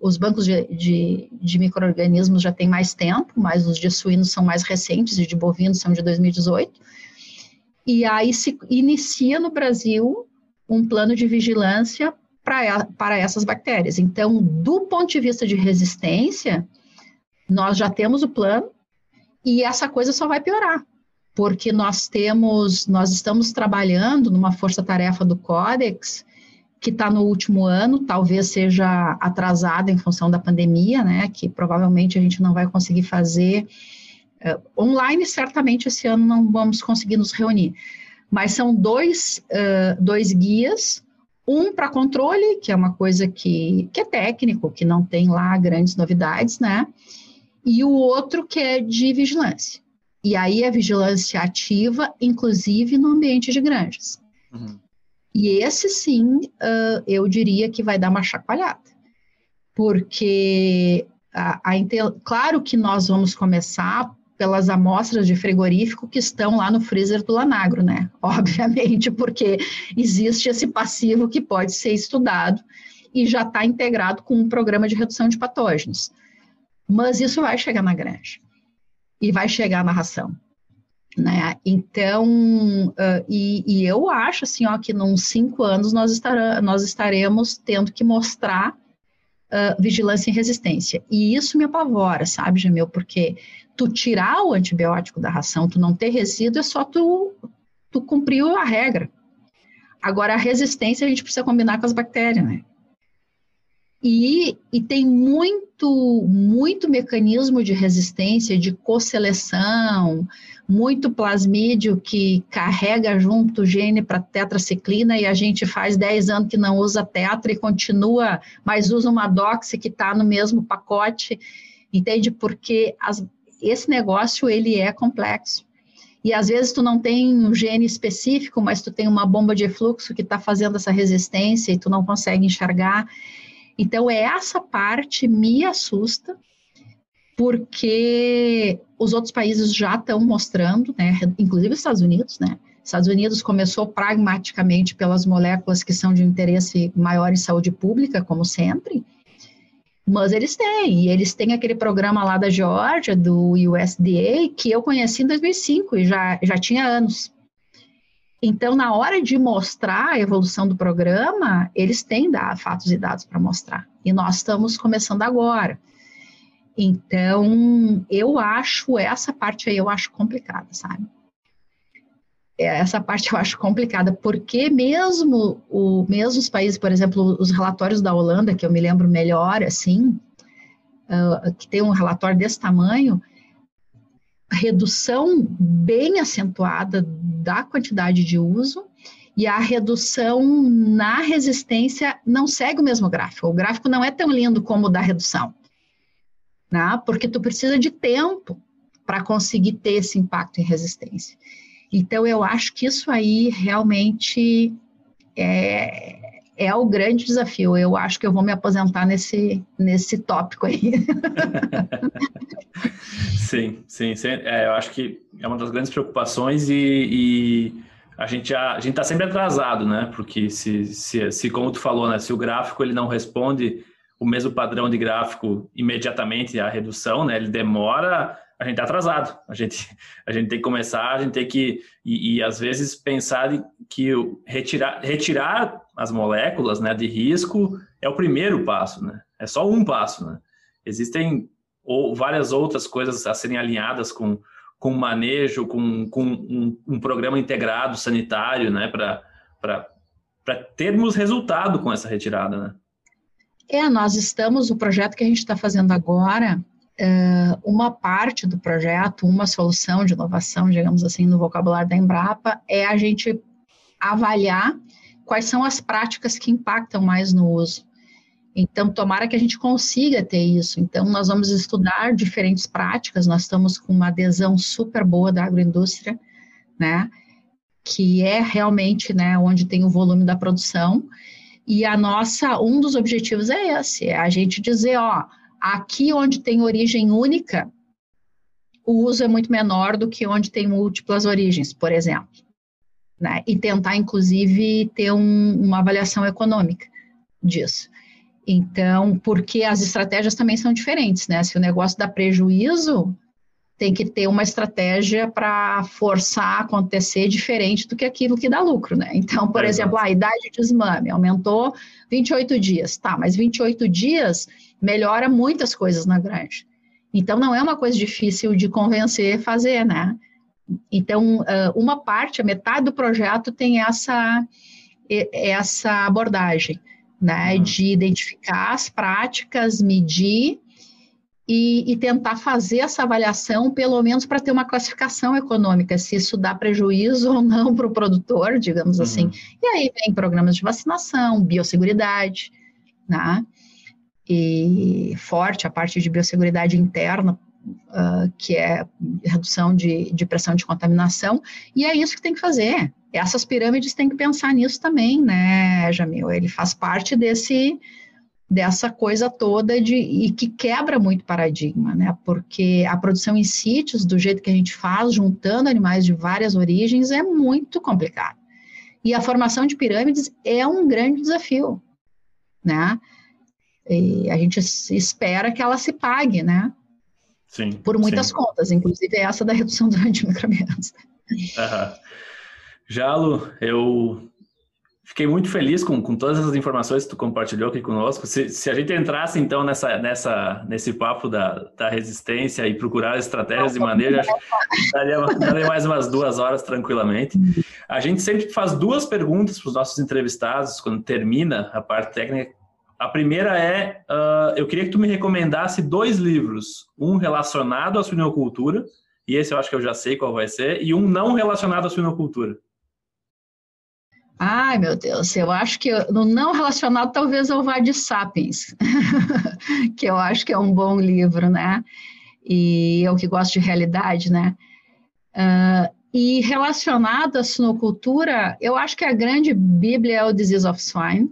os bancos de, de, de micro-organismos já tem mais tempo, mas os de suínos são mais recentes, e de bovinos são de 2018. E aí se inicia no Brasil um plano de vigilância para, para essas bactérias. Então, do ponto de vista de resistência, nós já temos o plano e essa coisa só vai piorar, porque nós temos, nós estamos trabalhando numa força-tarefa do Codex que está no último ano, talvez seja atrasada em função da pandemia, né? Que provavelmente a gente não vai conseguir fazer uh, online, certamente esse ano não vamos conseguir nos reunir. Mas são dois, uh, dois guias, um para controle, que é uma coisa que, que é técnico, que não tem lá grandes novidades, né? E o outro que é de vigilância. E aí a vigilância ativa, inclusive no ambiente de granjas. Uhum. E esse sim, uh, eu diria que vai dar uma chacoalhada. Porque, a, a, claro que nós vamos começar pelas amostras de frigorífico que estão lá no freezer do Lanagro, né? Obviamente, porque existe esse passivo que pode ser estudado e já está integrado com um programa de redução de patógenos. Mas isso vai chegar na granja e vai chegar na ração. Né? Então, uh, e, e, eu acho assim, ó, que nos cinco anos nós, estará, nós estaremos tendo que mostrar uh, vigilância e resistência. E isso me apavora, sabe, Jamil? Porque tu tirar o antibiótico da ração, tu não ter resíduo, é só tu, tu cumpriu a regra. Agora, a resistência a gente precisa combinar com as bactérias, né? E, e tem muito, muito mecanismo de resistência, de co-seleção, muito plasmídio que carrega junto o gene para tetraciclina e a gente faz 10 anos que não usa tetra e continua, mas usa uma doxy que está no mesmo pacote, entende? Porque as, esse negócio, ele é complexo. E às vezes tu não tem um gene específico, mas tu tem uma bomba de fluxo que está fazendo essa resistência e tu não consegue enxergar. Então, é essa parte me assusta, porque os outros países já estão mostrando, né, inclusive os Estados Unidos, né, Estados Unidos começou pragmaticamente pelas moléculas que são de interesse maior em saúde pública, como sempre, mas eles têm, e eles têm aquele programa lá da Geórgia, do USDA, que eu conheci em 2005 e já, já tinha anos. Então, na hora de mostrar a evolução do programa, eles têm fatos e dados para mostrar. E nós estamos começando agora. Então, eu acho essa parte aí, eu acho complicada, sabe? É, essa parte eu acho complicada, porque mesmo, o, mesmo os países, por exemplo, os relatórios da Holanda, que eu me lembro melhor, assim, uh, que tem um relatório desse tamanho, redução bem acentuada da quantidade de uso e a redução na resistência não segue o mesmo gráfico. O gráfico não é tão lindo como o da redução né? porque tu precisa de tempo para conseguir ter esse impacto em resistência. Então, eu acho que isso aí realmente é, é o grande desafio. Eu acho que eu vou me aposentar nesse, nesse tópico aí. sim, sim. sim. É, eu acho que é uma das grandes preocupações e, e a gente a gente está sempre atrasado, né? Porque se, se, se, como tu falou, né? Se o gráfico ele não responde o mesmo padrão de gráfico imediatamente a redução, né? Ele demora, a gente está atrasado. A gente, a gente tem que começar, a gente tem que e, e às vezes pensar que retirar, retirar as moléculas, né, de risco é o primeiro passo, né? É só um passo, né? Existem ou várias outras coisas a serem alinhadas com com manejo, com, com um, um programa integrado sanitário, né, para para termos resultado com essa retirada, né? É, nós estamos, o projeto que a gente está fazendo agora, é, uma parte do projeto, uma solução de inovação, digamos assim, no vocabulário da Embrapa, é a gente avaliar quais são as práticas que impactam mais no uso. Então, tomara que a gente consiga ter isso. Então, nós vamos estudar diferentes práticas, nós estamos com uma adesão super boa da agroindústria, né, que é realmente, né, onde tem o volume da produção, e a nossa, um dos objetivos é esse, é a gente dizer, ó, aqui onde tem origem única, o uso é muito menor do que onde tem múltiplas origens, por exemplo. Né? E tentar, inclusive, ter um, uma avaliação econômica disso. Então, porque as estratégias também são diferentes, né? Se o negócio dá prejuízo, tem que ter uma estratégia para forçar a acontecer diferente do que aquilo que dá lucro, né? Então, por é exemplo, a idade de desmame aumentou 28 dias, tá, mas 28 dias melhora muitas coisas na granja. Então, não é uma coisa difícil de convencer fazer, né? Então, uma parte, a metade do projeto tem essa, essa abordagem, né? Uhum. De identificar as práticas, medir e, e, tentar fazer essa avaliação, pelo menos para ter uma classificação econômica, se isso dá prejuízo ou não para o produtor, digamos uhum. assim. E aí vem programas de vacinação, biosseguridade, né? E forte a parte de biosseguridade interna, uh, que é redução de, de pressão de contaminação, e é isso que tem que fazer. Essas pirâmides têm que pensar nisso também, né, Jamil? Ele faz parte desse dessa coisa toda de e que quebra muito paradigma, né? Porque a produção em sítios, do jeito que a gente faz, juntando animais de várias origens, é muito complicado. E a formação de pirâmides é um grande desafio, né? E a gente espera que ela se pague, né? Sim. Por muitas sim. contas, inclusive essa da redução do antimicrobianos. Uhum. Jalo, eu Fiquei muito feliz com, com todas as informações que tu compartilhou aqui conosco. Se, se a gente entrasse, então, nessa, nessa, nesse papo da, da resistência e procurar estratégias de manejo, acho que daria, daria mais umas duas horas tranquilamente. A gente sempre faz duas perguntas para os nossos entrevistados quando termina a parte técnica. A primeira é, uh, eu queria que tu me recomendasse dois livros, um relacionado à suinocultura, e esse eu acho que eu já sei qual vai ser, e um não relacionado à suinocultura. Ai, meu Deus, eu acho que no não relacionado talvez eu vá de Sapiens, que eu acho que é um bom livro, né? E eu que gosto de realidade, né? Uh, e relacionado à sinocultura, eu acho que a grande bíblia é o Disease of Swine,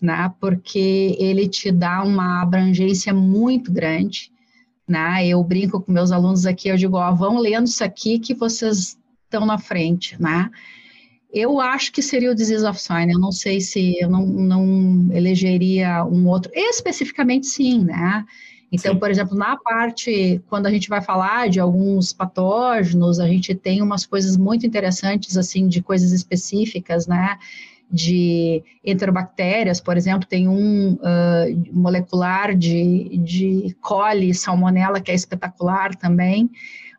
né? Porque ele te dá uma abrangência muito grande, né? Eu brinco com meus alunos aqui, eu digo, ó, vão lendo isso aqui que vocês estão na frente, né? Eu acho que seria o Disease of Swine. Eu não sei se eu não, não elegeria um outro. Especificamente, sim, né? Então, sim. por exemplo, na parte, quando a gente vai falar de alguns patógenos, a gente tem umas coisas muito interessantes, assim, de coisas específicas, né? De enterobactérias, por exemplo, tem um uh, molecular de, de coli, salmonella, que é espetacular também.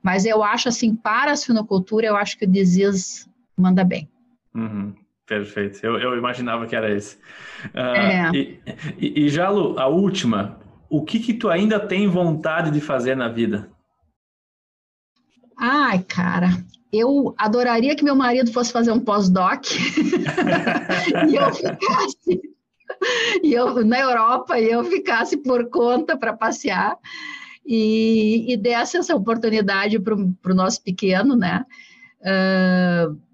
Mas eu acho, assim, para a suinocultura, eu acho que o disease manda bem. Uhum, perfeito. Eu, eu, imaginava que era esse. Uh, é. e, e, e Jalo, a última, o que que tu ainda tem vontade de fazer na vida? Ai, cara, eu adoraria que meu marido fosse fazer um pós-doc e eu ficasse e eu na Europa e eu ficasse por conta para passear e, e desse essa oportunidade para o nosso pequeno, né? Uh,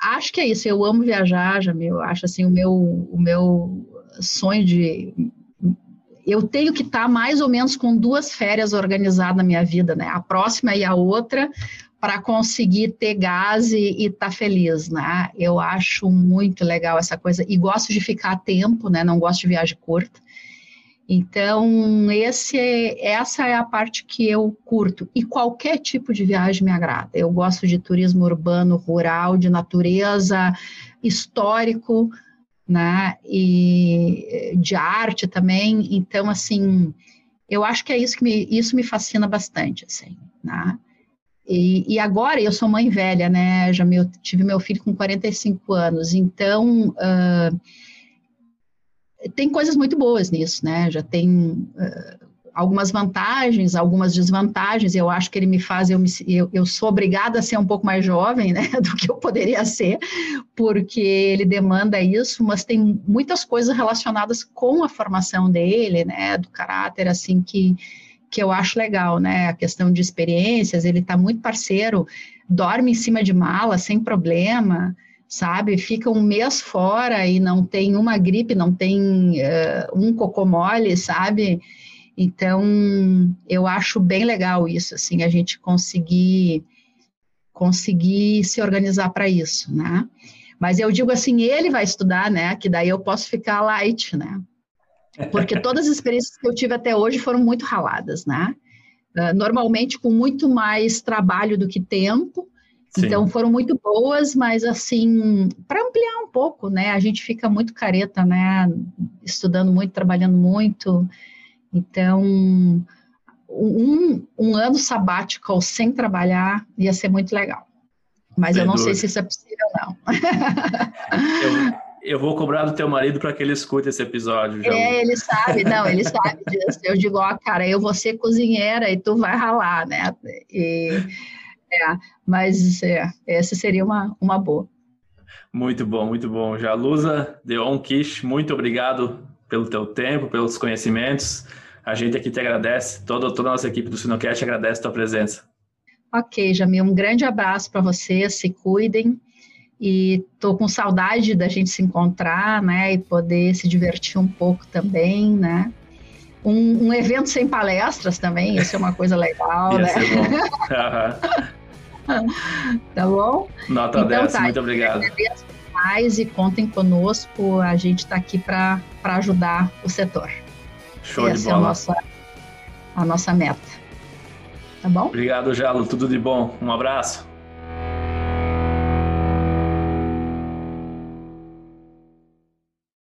acho que é isso. Eu amo viajar, já meu. Acho assim o meu o meu sonho de eu tenho que estar tá mais ou menos com duas férias organizadas na minha vida, né? A próxima e a outra para conseguir ter gás e estar tá feliz, né? Eu acho muito legal essa coisa e gosto de ficar a tempo, né? Não gosto de viagem curta. Então, esse essa é a parte que eu curto. E qualquer tipo de viagem me agrada. Eu gosto de turismo urbano, rural, de natureza, histórico, né? E de arte também. Então, assim, eu acho que é isso que me, isso me fascina bastante, assim, né? E, e agora eu sou mãe velha, né? Já meu, tive meu filho com 45 anos, então uh, tem coisas muito boas nisso, né? Já tem uh, algumas vantagens, algumas desvantagens. Eu acho que ele me faz, eu, me, eu, eu, sou obrigada a ser um pouco mais jovem, né, do que eu poderia ser, porque ele demanda isso, mas tem muitas coisas relacionadas com a formação dele, né, do caráter, assim, que, que eu acho legal, né, a questão de experiências, ele está muito parceiro, dorme em cima de mala sem problema, sabe? Fica um mês fora e não tem uma gripe, não tem uh, um cocô mole, sabe? Então, eu acho bem legal isso, assim, a gente conseguir conseguir se organizar para isso, né? Mas eu digo assim, ele vai estudar, né? Que daí eu posso ficar light, né? Porque todas as experiências que eu tive até hoje foram muito raladas, né? Uh, normalmente com muito mais trabalho do que tempo. Sim. Então foram muito boas, mas assim, para ampliar um pouco, né? A gente fica muito careta, né? Estudando muito, trabalhando muito. Então, um, um ano sabático sem trabalhar ia ser muito legal. Mas Sem eu não dúvida. sei se isso é possível, não. eu, eu vou cobrar do teu marido para que ele escute esse episódio. Já. É, ele sabe, não, ele sabe disso. Eu digo, ó, cara, eu vou ser cozinheira e tu vai ralar, né? E, é, mas é, essa seria uma, uma boa. Muito bom, muito bom. Jalusa Deon Kish, muito obrigado pelo teu tempo, pelos conhecimentos. A gente aqui te agradece, toda, toda a nossa equipe do Sinocast agradece a tua presença. Ok, Jamil, um grande abraço para vocês, se cuidem. E estou com saudade da gente se encontrar, né, e poder se divertir um pouco também, né. Um, um evento sem palestras também, isso é uma coisa legal, né? Ser bom. tá bom? Nota então, 10, tá, muito obrigado. Mais e contem conosco, a gente está aqui para ajudar o setor. Show Essa de bola. é a nossa, a nossa meta. Tá bom? Obrigado, Jalo. Tudo de bom. Um abraço.